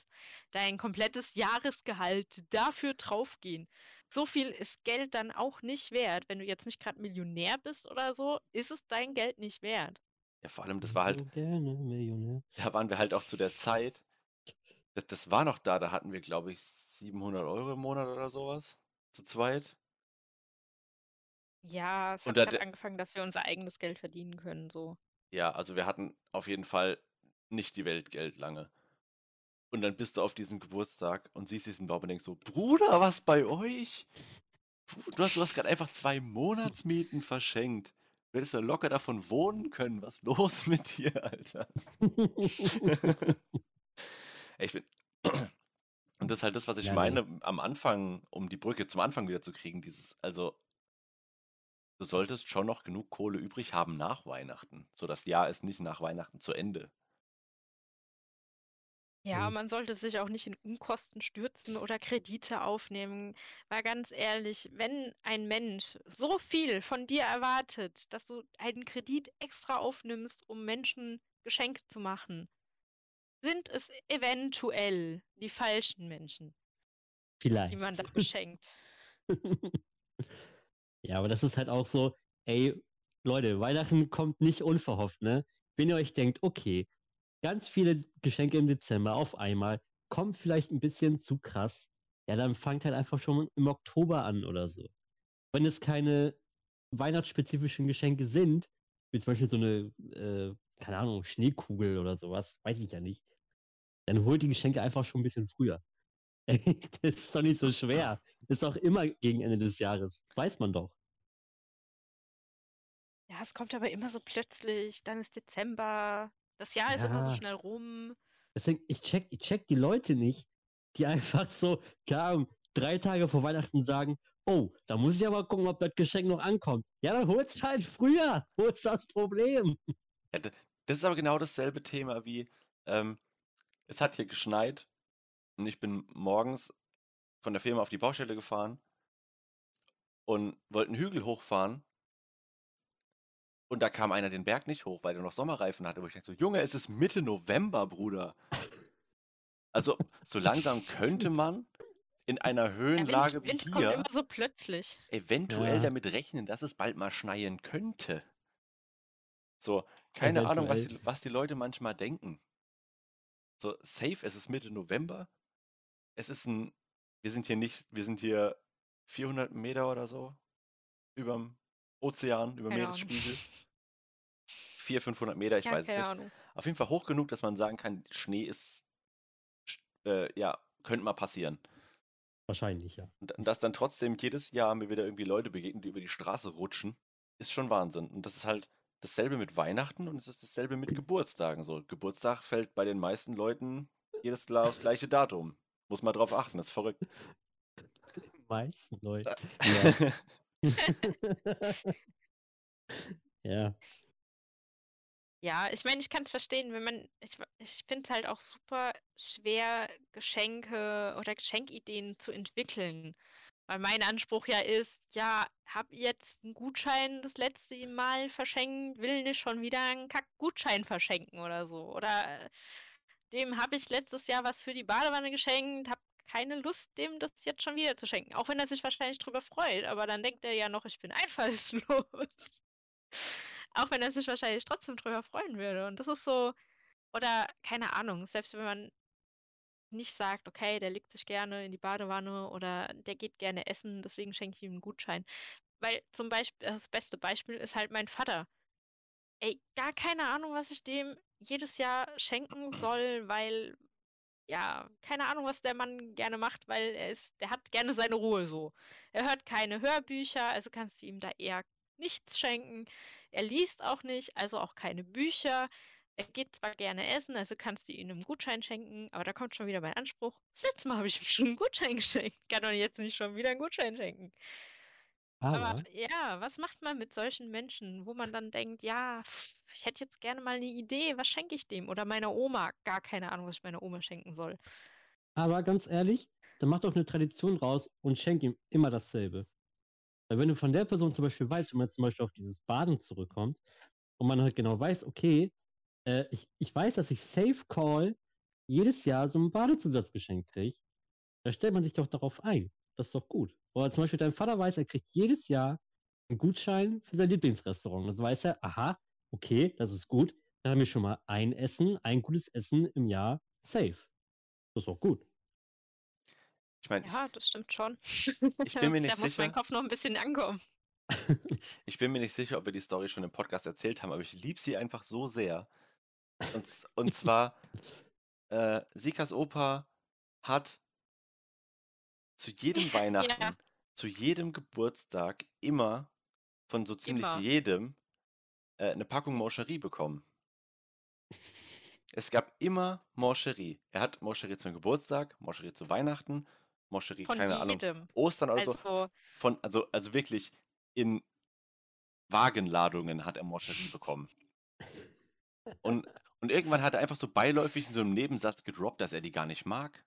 [SPEAKER 1] dein komplettes Jahresgehalt dafür draufgehen. So viel ist Geld dann auch nicht wert. Wenn du jetzt nicht gerade Millionär bist oder so, ist es dein Geld nicht wert.
[SPEAKER 2] Ja, vor allem, das war halt,
[SPEAKER 3] So gerne Millionär. (laughs)
[SPEAKER 2] da waren wir halt auch zu der Zeit, das, das war noch da, da hatten wir, glaube ich, 700 Euro im Monat oder sowas, zu zweit.
[SPEAKER 1] Ja, es
[SPEAKER 2] Und
[SPEAKER 1] hat
[SPEAKER 2] de-
[SPEAKER 1] angefangen, dass wir unser eigenes Geld verdienen können, so.
[SPEAKER 2] Ja, also wir hatten auf jeden Fall nicht die Weltgeld lange. Und dann bist du auf diesem Geburtstag und siehst diesen Baum und denkst so, Bruder, was bei euch? Du hast, du hast gerade einfach zwei Monatsmieten verschenkt. Du hättest ja locker davon wohnen können. Was ist los (laughs) mit dir, Alter? (laughs) Ich bin, (clears throat) halt das, was ich
[SPEAKER 3] Ja,
[SPEAKER 2] meine am Anfang, um die Brücke zum Anfang wieder zu kriegen. Dieses, also, du solltest schon noch genug Kohle übrig haben nach Weihnachten. So das Jahr ist nicht nach Weihnachten zu Ende.
[SPEAKER 1] Ja,
[SPEAKER 3] Mhm.
[SPEAKER 1] man sollte sich auch nicht in Unkosten stürzen oder Kredite aufnehmen. Weil ganz ehrlich, wenn ein Mensch so viel von dir erwartet, dass du einen Kredit extra aufnimmst, um Menschen Geschenke zu machen, sind es eventuell die falschen Menschen, die
[SPEAKER 3] Vielleicht.
[SPEAKER 1] man da beschenkt. (laughs)
[SPEAKER 3] Ja, aber das ist halt auch so, ey, Leute, Weihnachten kommt nicht unverhofft, ne? Wenn ihr euch denkt, okay, ganz viele Geschenke im Dezember auf einmal, kommt vielleicht ein bisschen zu krass, ja, dann fangt halt einfach schon im Oktober an oder so. Wenn es keine weihnachtsspezifischen Geschenke sind, wie zum Beispiel so eine, äh, keine Ahnung, Schneekugel oder sowas, weiß ich ja nicht, dann holt die Geschenke einfach schon ein bisschen früher. (laughs) Das ist doch nicht so schwer. Ist doch immer gegen Ende des Jahres. Weiß man doch.
[SPEAKER 1] Ja, es kommt aber immer so plötzlich, dann ist Dezember, das Jahr ist immer so
[SPEAKER 3] Ja.
[SPEAKER 1] schnell rum.
[SPEAKER 3] Deswegen, ich check, ich check die Leute nicht, die (laughs) einfach so, keine Ahnung, drei Tage vor Weihnachten sagen, oh, da muss ich aber gucken, ob das Geschenk noch ankommt. Ja, dann hol's halt früher. (laughs) Wo ist das Problem?
[SPEAKER 2] Ja, das ist aber genau dasselbe Thema wie, ähm, es hat hier geschneit und ich bin morgens von der Firma auf die Baustelle gefahren und wollte einen Hügel hochfahren und da kam einer den Berg nicht hoch, weil er noch Sommerreifen hatte, wo ich dachte so, Junge, es ist Mitte November, Bruder. Also, so langsam könnte man in einer Höhenlage
[SPEAKER 1] Wind, Wind
[SPEAKER 2] wie
[SPEAKER 1] kommt
[SPEAKER 2] hier
[SPEAKER 1] immer so plötzlich.
[SPEAKER 2] eventuell
[SPEAKER 3] Ja.
[SPEAKER 2] damit rechnen, dass es bald mal schneien könnte. So, keine Ahnung, was die, was die Leute manchmal denken. So, safe, es ist Mitte November. Es ist ein, wir sind hier nicht, wir sind hier 400 Meter oder so überm Ozean, über
[SPEAKER 1] Ahnung.
[SPEAKER 2] Meeresspiegel. 400, 500 Meter, ich
[SPEAKER 1] Ja,
[SPEAKER 2] weiß es
[SPEAKER 1] keine
[SPEAKER 2] nicht.
[SPEAKER 1] Ahnung.
[SPEAKER 2] Auf jeden Fall hoch genug, dass man sagen kann, Schnee ist, äh, ja, könnte mal passieren.
[SPEAKER 3] Wahrscheinlich, ja.
[SPEAKER 2] Und und dass dann trotzdem jedes Jahr mir wieder irgendwie Leute begegnen, die über die Straße rutschen, ist schon Wahnsinn. Und das ist halt dasselbe mit Weihnachten und es ist dasselbe mit Geburtstagen. So, Geburtstag fällt bei den meisten Leuten jedes Jahr aufs gleiche Datum. Muss man drauf achten, das ist verrückt.
[SPEAKER 3] Die meisten Leute. (laughs) ja.
[SPEAKER 1] Ja, ich meine, ich kann es verstehen, wenn man, ich, ich finde es halt auch super schwer, Geschenke oder Geschenkideen zu entwickeln. Weil mein Anspruch ja ist, ja, hab jetzt einen Gutschein das letzte Mal verschenkt, will nicht schon wieder einen Kack-Gutschein verschenken oder so. Oder äh, dem habe ich letztes Jahr was für die Badewanne geschenkt, hab keine Lust, dem das jetzt schon wieder zu schenken. Auch wenn er sich wahrscheinlich drüber freut, aber dann denkt er ja noch, ich bin einfallslos. (laughs) Auch wenn er sich wahrscheinlich trotzdem drüber freuen würde. Und das ist so, oder keine Ahnung, selbst wenn man nicht sagt, okay, der legt sich gerne in die Badewanne oder der geht gerne essen, deswegen schenke ich ihm einen Gutschein. Weil zum Beispiel, das beste Beispiel ist halt mein Vater. Ey, gar keine Ahnung, was ich dem jedes Jahr schenken soll, weil, ja, keine Ahnung, was der Mann gerne macht, weil er ist, der hat gerne seine Ruhe so. Er hört keine Hörbücher, also kannst du ihm da eher nichts schenken. Er liest auch nicht, also auch keine Bücher. Er geht zwar gerne essen, also kannst du ihm einen Gutschein schenken, aber da kommt schon wieder mein Anspruch. Das letzte Mal habe ich ihm schon einen Gutschein (laughs) geschenkt. Kann doch jetzt nicht schon wieder einen Gutschein schenken.
[SPEAKER 3] Aber,
[SPEAKER 1] Aber ja, was macht man mit solchen Menschen, wo man dann denkt, ja, pff, ich hätte jetzt gerne mal eine Idee, was schenke ich dem? Oder meiner Oma, gar keine Ahnung, was ich meiner Oma schenken soll.
[SPEAKER 3] aber ganz ehrlich, dann mach doch eine Tradition raus und schenk ihm immer dasselbe. Weil wenn du von der Person zum Beispiel weißt, wenn man zum Beispiel auf dieses Baden zurückkommt und man halt genau weiß, okay, äh, ich, ich weiß, dass ich Safe Call jedes Jahr so einen Badezusatz geschenkt da stellt man sich doch darauf ein. Das ist doch gut. Oder zum Beispiel dein Vater weiß, er kriegt jedes Jahr einen Gutschein für sein Lieblingsrestaurant. Das weiß er, aha, okay, das ist gut. Dann haben wir schon mal ein Essen, ein gutes Essen im Jahr safe. Das ist auch gut.
[SPEAKER 2] Ich meine,
[SPEAKER 1] Ja, das stimmt schon.
[SPEAKER 2] Ich bin mir (laughs) nicht
[SPEAKER 1] da muss mein
[SPEAKER 2] sicher.
[SPEAKER 1] Kopf noch ein bisschen ankommen. (laughs)
[SPEAKER 2] ich bin mir nicht sicher, ob wir die Story schon im Podcast erzählt haben, aber ich liebe sie einfach so sehr. Und, und zwar, (laughs) äh, Sikas Opa hat zu jedem (laughs) Weihnachten, zu jedem Geburtstag immer von so ziemlich
[SPEAKER 1] Immer.
[SPEAKER 2] jedem äh, eine Packung Moncherie bekommen. Es gab immer Mancherie. Er hat Mancherie zum Geburtstag, Mancherie zu Weihnachten, Mancherie,
[SPEAKER 1] Von
[SPEAKER 2] keine Ahnung,
[SPEAKER 1] jedem.
[SPEAKER 2] Ostern oder so.
[SPEAKER 1] Also,
[SPEAKER 2] Von, also, also wirklich in Wagenladungen hat er Mancherie bekommen. Und, (laughs) und irgendwann hat er einfach so beiläufig in so einem Nebensatz gedroppt, dass er die gar nicht mag.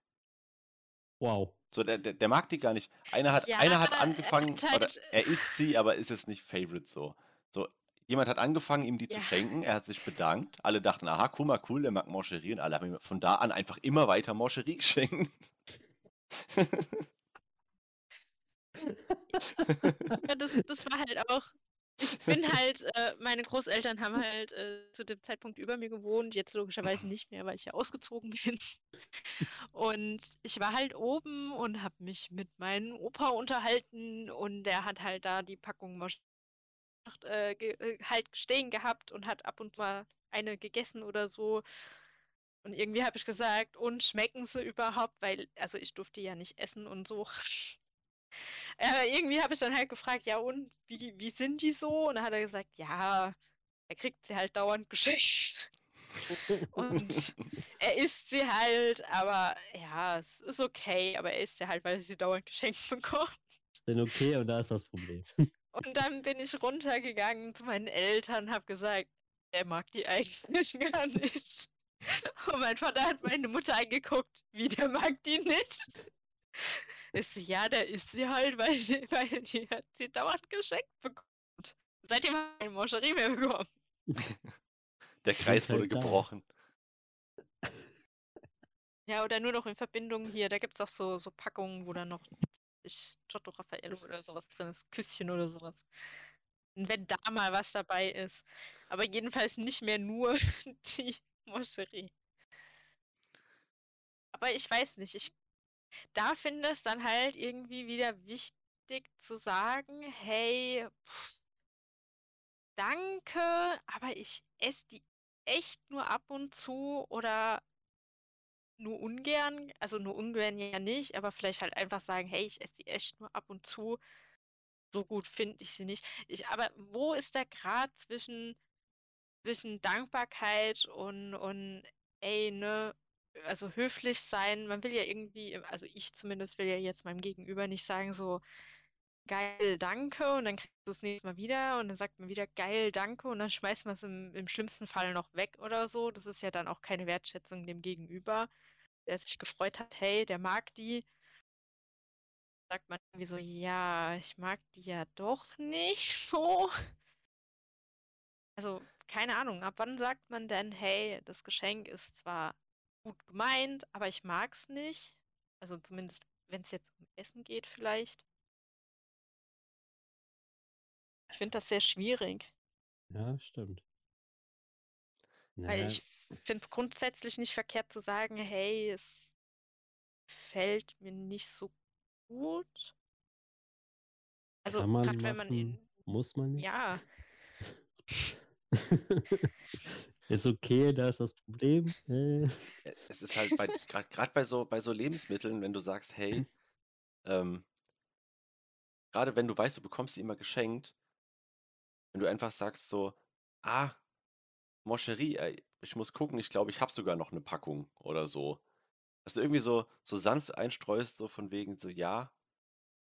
[SPEAKER 3] Wow.
[SPEAKER 2] So, der, der, der mag die gar nicht. Einer hat,
[SPEAKER 1] Ja,
[SPEAKER 2] einer hat
[SPEAKER 1] er
[SPEAKER 2] angefangen,
[SPEAKER 1] hat halt-
[SPEAKER 2] oder er isst sie, aber ist jetzt nicht Favorite so. So, jemand hat angefangen, ihm die zu
[SPEAKER 1] Ja.
[SPEAKER 2] schenken, er hat sich bedankt. Alle dachten, aha, guck mal, cool, der mag Mancherie. Und alle haben ihm von da an einfach immer weiter Mancherie (laughs) geschenkt.
[SPEAKER 1] ja, das, das war halt auch. Ich bin halt, äh, meine Großeltern haben halt äh, zu dem Zeitpunkt über mir gewohnt, jetzt logischerweise nicht mehr, weil ich ja ausgezogen bin. Und ich war halt oben und habe mich mit meinem Opa unterhalten und der hat halt da die Packung äh, äh, halt stehen gehabt und hat ab und zu mal eine gegessen oder so. Und irgendwie habe ich gesagt, und schmecken sie überhaupt? Weil, also ich durfte ja nicht essen und so. Äh, irgendwie habe ich dann halt gefragt, ja und, wie, wie sind die so? Und dann hat er gesagt, ja, er kriegt sie halt dauernd geschenkt. Und er isst sie halt, aber ja, es ist okay, aber er isst sie halt, weil er sie dauernd geschenkt bekommt.
[SPEAKER 3] Denn okay, und da ist das Problem.
[SPEAKER 1] Und dann bin ich runtergegangen zu meinen Eltern und habe gesagt, er mag die eigentlich (laughs) gar nicht. Und mein Vater hat meine Mutter angeguckt, wie der mag die nicht. Ich so, ja, der isst sie halt, weil die, (laughs) weil die hat sie dauernd geschenkt bekommt. Seitdem hat er keine Moscherie mehr bekommen. (laughs)
[SPEAKER 2] Der Kreis
[SPEAKER 3] Ist halt
[SPEAKER 2] wurde
[SPEAKER 3] da.
[SPEAKER 2] gebrochen.
[SPEAKER 1] Ja, oder nur noch in Verbindung hier, da gibt es auch so, so Packungen, wo dann noch ich, Giotto Raffaello oder sowas drin ist, Küsschen oder sowas. Und wenn da mal was dabei ist. Aber jedenfalls nicht mehr nur (laughs) die Moscherie. Aber ich weiß nicht, ich da finde es dann halt irgendwie wieder wichtig zu sagen, hey, pff, danke, aber ich esse die echt nur ab und zu oder nur ungern, also nur ungern ja nicht, aber vielleicht halt einfach sagen, hey, ich esse die echt nur ab und zu. So gut finde ich sie nicht. Ich, aber wo ist der Grad zwischen, zwischen Dankbarkeit und, und ey, ne, also höflich sein? Man will ja irgendwie, also ich zumindest will ja jetzt meinem Gegenüber nicht sagen, so geil, danke, und dann kriegst du es nächstes Mal wieder und dann sagt man wieder geil, danke, und dann schmeißt man es im, im schlimmsten Fall noch weg oder so. Das ist ja dann auch keine Wertschätzung dem Gegenüber der sich gefreut hat, hey, der mag die, sagt man irgendwie so, ja, ich mag die ja doch nicht so. Also, keine Ahnung, ab wann sagt man denn, hey, das Geschenk ist zwar gut gemeint, aber ich mag's nicht. Also zumindest, wenn es jetzt um Essen geht, vielleicht. Ich finde das sehr schwierig,
[SPEAKER 3] Ja, stimmt.
[SPEAKER 1] weil
[SPEAKER 3] Naja,
[SPEAKER 1] ich finde es grundsätzlich nicht verkehrt zu sagen, hey, es fällt mir nicht so gut. Also gerade wenn man in,
[SPEAKER 3] muss man nicht.
[SPEAKER 1] ja, (laughs) (laughs)
[SPEAKER 3] ist okay, da ist das Problem. Äh,
[SPEAKER 2] Es ist halt gerade (laughs) bei so, bei so Lebensmitteln, wenn du sagst, hey, ähm, gerade wenn du weißt, du bekommst sie immer geschenkt, wenn du einfach sagst so, ah, Moscherie, ey, ich muss gucken, ich glaube, ich habe sogar noch eine Packung oder so. Dass du irgendwie so, so sanft einstreust, so von wegen so, ja,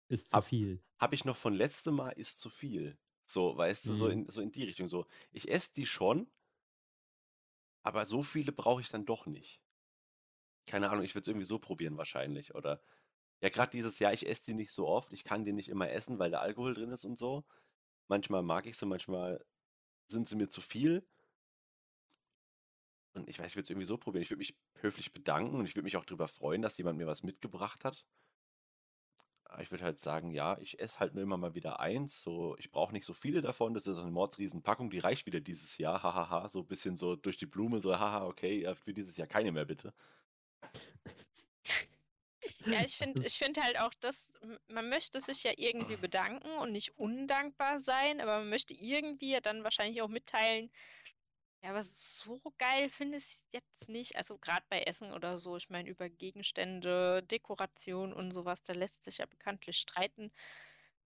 [SPEAKER 3] ist zu
[SPEAKER 2] Ab-
[SPEAKER 3] viel.
[SPEAKER 2] habe ich noch von letztem Mal, ist zu viel. So, weißt du, so
[SPEAKER 3] Mhm.
[SPEAKER 2] in, so in die Richtung. So, ich esse die schon, aber so viele brauche ich dann doch nicht. Keine Ahnung, ich würde es irgendwie so probieren wahrscheinlich. Oder ja, gerade dieses Jahr, ich esse die nicht so oft, ich kann die nicht immer essen, weil da Alkohol drin ist und so. Manchmal mag ich sie, manchmal sind sie mir zu viel. Und ich weiß, ich würde es irgendwie so probieren. Ich würde mich höflich bedanken und ich würde mich auch darüber freuen, dass jemand mir was mitgebracht hat. Aber ich würde halt sagen, ja, ich esse halt nur immer mal wieder eins. So, ich brauche nicht so viele davon. Das ist so eine Mordsriesenpackung, die reicht wieder dieses Jahr. Hahaha, so ein bisschen so durch die Blume, so, haha, okay, ihr habt für dieses Jahr keine mehr, bitte.
[SPEAKER 1] ja, ich finde, ich finde halt auch, dass man möchte sich ja irgendwie bedanken und nicht undankbar sein, aber man möchte irgendwie ja dann wahrscheinlich auch mitteilen, ja, aber so geil finde ich es jetzt nicht. Also gerade bei Essen oder so, ich meine, über Gegenstände, Dekoration und sowas, da lässt sich ja bekanntlich streiten.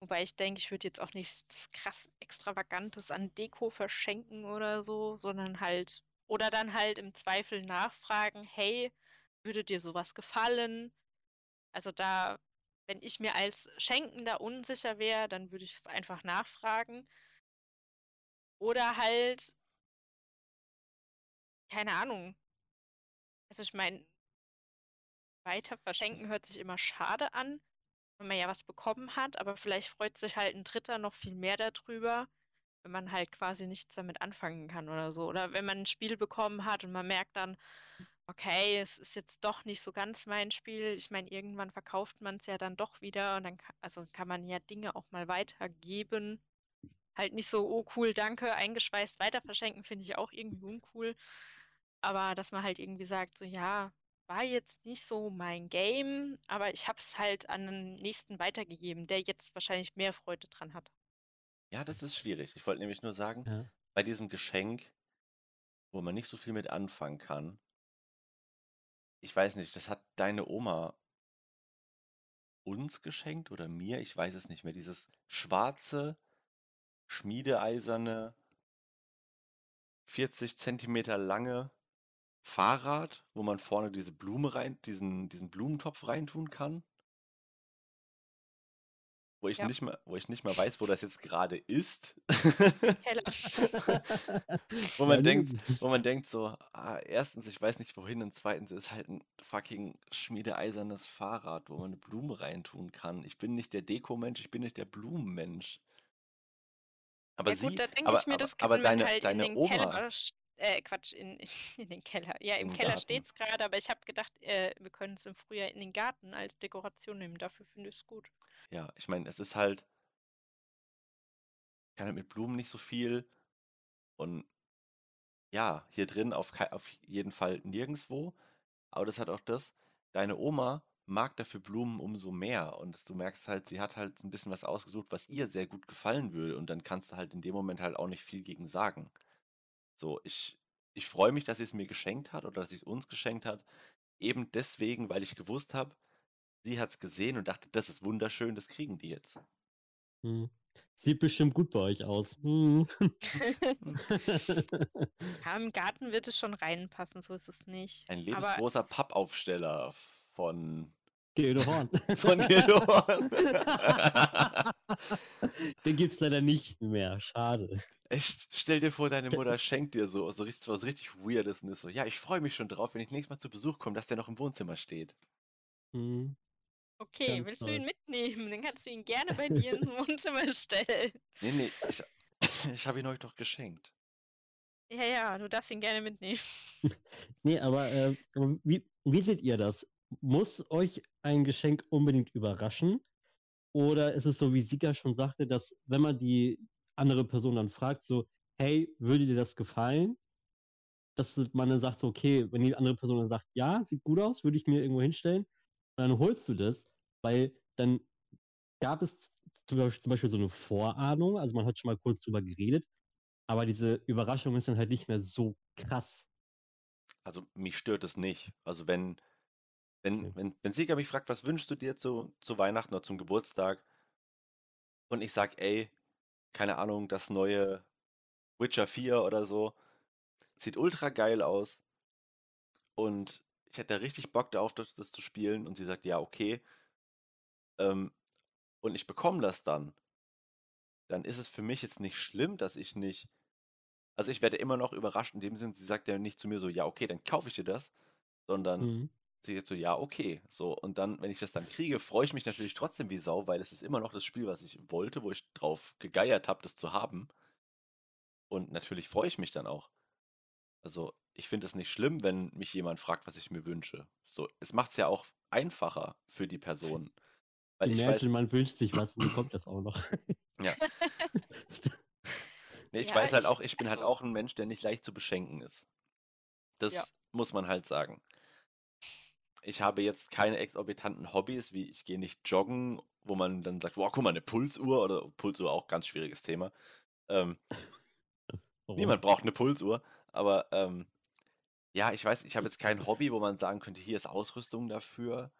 [SPEAKER 1] Wobei ich denke, ich würde jetzt auch nichts krass Extravagantes an Deko verschenken oder so, sondern halt oder dann halt im Zweifel nachfragen, hey, würde dir sowas gefallen? Also da, wenn ich mir als Schenkender unsicher wäre, dann würde ich einfach nachfragen. Oder halt, keine Ahnung. Also ich meine, weiter verschenken hört sich immer schade an, wenn man ja was bekommen hat, aber vielleicht freut sich halt ein Dritter noch viel mehr darüber, wenn man halt quasi nichts damit anfangen kann oder so. Oder wenn man ein Spiel bekommen hat und man merkt dann, okay, es ist jetzt doch nicht so ganz mein Spiel. Ich meine, irgendwann verkauft man es ja dann doch wieder und dann kann, also kann man ja Dinge auch mal weitergeben. Halt nicht so, oh cool, danke, eingeschweißt weiter verschenken, finde ich auch irgendwie uncool. Aber dass man halt irgendwie sagt, so ja, war jetzt nicht so mein Game, aber ich habe es halt an den nächsten weitergegeben, der jetzt wahrscheinlich mehr Freude dran hat.
[SPEAKER 2] Ja, das ist schwierig. Ich wollte nämlich nur sagen,
[SPEAKER 3] Ja.
[SPEAKER 2] bei diesem Geschenk, wo man nicht so viel mit anfangen kann, ich weiß nicht, das hat deine Oma uns geschenkt oder mir, ich weiß es nicht mehr. Dieses schwarze, schmiedeeiserne, 40 Zentimeter lange Fahrrad, wo man vorne diese Blume rein, diesen, diesen Blumentopf reintun kann. Wo ich
[SPEAKER 1] Ja.
[SPEAKER 2] nicht mehr, wo ich nicht mehr weiß, wo das jetzt gerade ist. (laughs) Wo man
[SPEAKER 3] Ja,
[SPEAKER 2] denkt, wo man denkt so, ah, erstens, ich weiß nicht wohin, und zweitens ist halt ein fucking schmiedeeisernes Fahrrad, wo man eine Blume reintun kann. Ich bin nicht der Dekomensch, ich bin nicht der Blumenmensch. Aber
[SPEAKER 1] ja
[SPEAKER 2] sie,
[SPEAKER 1] gut, denke
[SPEAKER 2] aber, aber, aber deine,
[SPEAKER 1] halt
[SPEAKER 2] deine Oma,
[SPEAKER 1] Keller, äh, Quatsch, in, (laughs) in den Keller. Ja, im
[SPEAKER 2] Im
[SPEAKER 1] Keller
[SPEAKER 2] Garten.
[SPEAKER 1] steht es gerade, aber ich habe gedacht, äh, wir können es im Frühjahr in den Garten als Dekoration nehmen. Dafür finde ich es gut.
[SPEAKER 2] ja, ich meine, es ist halt, ich kann halt mit Blumen nicht so viel und ja, hier drin auf, auf jeden Fall nirgendwo, aber das hat auch das, deine Oma mag dafür Blumen umso mehr und du merkst halt, sie hat halt ein bisschen was ausgesucht, was ihr sehr gut gefallen würde und dann kannst du halt in dem Moment halt auch nicht viel gegen sagen. So, ich, ich freue mich, dass sie es mir geschenkt hat oder dass sie es uns geschenkt hat, eben deswegen, weil ich gewusst habe, sie hat es gesehen und dachte, das ist wunderschön, das kriegen die jetzt.
[SPEAKER 3] Hm. Sieht bestimmt gut bei euch aus. Hm. (laughs)
[SPEAKER 1] Ja, (laughs) im Garten wird es schon reinpassen, so ist es nicht.
[SPEAKER 2] Ein
[SPEAKER 1] Aber
[SPEAKER 2] lebensgroßer Pappaufsteller von,
[SPEAKER 3] Gildo Horn.
[SPEAKER 2] von Gildorn. (laughs)
[SPEAKER 3] Den gibt's leider nicht mehr. Schade.
[SPEAKER 2] Echt, stell dir vor, deine Mutter schenkt dir so, so richtig, was richtig Weirdes und ist so, ja, ich freue mich schon drauf, wenn ich nächstes Mal zu Besuch komme, dass der noch im Wohnzimmer steht.
[SPEAKER 3] Hm.
[SPEAKER 1] okay,
[SPEAKER 3] Ganz
[SPEAKER 1] willst du
[SPEAKER 3] toll.
[SPEAKER 1] ihn mitnehmen? Dann kannst du ihn gerne bei dir ins (laughs) Wohnzimmer stellen.
[SPEAKER 2] Nee, nee, ich, (coughs) ich habe ihn euch doch geschenkt.
[SPEAKER 1] Ja, ja, du darfst ihn gerne mitnehmen. (laughs)
[SPEAKER 3] Nee, aber äh, aber wie, wie seht ihr das? Muss euch ein Geschenk unbedingt überraschen? Oder ist es so, wie Sika schon sagte, dass wenn man die andere Person dann fragt, so, hey, würde dir das gefallen? Dass man dann sagt, so, okay, wenn die andere Person dann sagt, ja, sieht gut aus, würde ich mir irgendwo hinstellen, dann holst du das, weil dann gab es zum Beispiel, so eine Vorahnung, also man hat schon mal kurz drüber geredet, aber diese Überraschung ist dann halt nicht mehr so krass.
[SPEAKER 2] Also mich stört es nicht. Also wenn, wenn,
[SPEAKER 3] Okay.
[SPEAKER 2] wenn, wenn Sieger mich fragt, was wünschst du dir zu, zu Weihnachten oder zum Geburtstag? Und ich sag, ey, keine Ahnung, das neue Witcher 4 oder so, sieht ultra geil aus. Und ich hätte da richtig Bock darauf, das, das zu spielen. Und sie sagt, ja, okay. Ähm, und ich bekomme das dann. Dann ist es für mich jetzt nicht schlimm, dass ich nicht. Also ich werde immer noch überrascht in dem Sinn, sie sagt ja nicht zu mir so, ja, okay, dann kaufe ich dir das, sondern
[SPEAKER 3] Mhm.
[SPEAKER 2] Sie sagt so, ja, okay. So, und dann, wenn ich das dann kriege, freue ich mich natürlich trotzdem wie Sau, weil es ist immer noch das Spiel, was ich wollte, wo ich drauf gegeiert habe, das zu haben. Und natürlich freue ich mich dann auch. Also, ich finde es nicht schlimm, wenn mich jemand fragt, was ich mir wünsche. So, es macht es ja auch einfacher für die Person. Weil ich
[SPEAKER 3] Imagine, man wünscht sich was und bekommt das auch noch.
[SPEAKER 2] ja. (laughs) Nee, ich
[SPEAKER 1] Ja,
[SPEAKER 2] weiß halt
[SPEAKER 1] ich-
[SPEAKER 2] auch, ich bin halt
[SPEAKER 1] also-
[SPEAKER 2] auch ein Mensch, der nicht leicht zu beschenken ist. Das
[SPEAKER 1] Ja.
[SPEAKER 2] muss man halt sagen. Ich habe jetzt keine exorbitanten Hobbys, wie ich gehe nicht joggen, wo man dann sagt, wow, guck mal, eine Pulsuhr oder Pulsuhr auch ganz schwieriges Thema. Ähm, niemand braucht eine Pulsuhr, aber ähm, ja, ich weiß, ich habe jetzt kein Hobby, wo man sagen könnte, hier ist Ausrüstung dafür.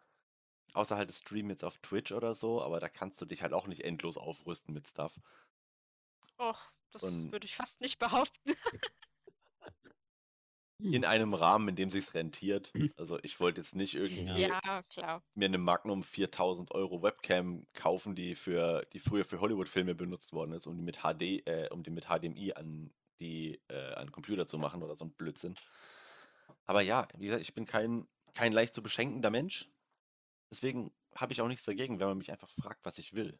[SPEAKER 2] Außer halt das Stream jetzt auf Twitch oder so, aber da kannst du dich halt auch nicht endlos aufrüsten mit Stuff.
[SPEAKER 1] Och, das würde ich fast nicht behaupten. (laughs)
[SPEAKER 2] in einem Rahmen, in dem sich's rentiert. Also ich wollte jetzt nicht irgendwie
[SPEAKER 1] Ja, klar.
[SPEAKER 2] mir eine Magnum 4000 Euro Webcam kaufen, die für die früher für Hollywood-Filme benutzt worden ist, um die mit HD, äh, um die mit HDMI an die äh, an den Computer zu machen oder so ein Blödsinn. Aber ja, wie gesagt, ich bin kein kein leicht zu beschenkender Mensch. Deswegen habe ich auch nichts dagegen, wenn man mich einfach fragt, was ich will.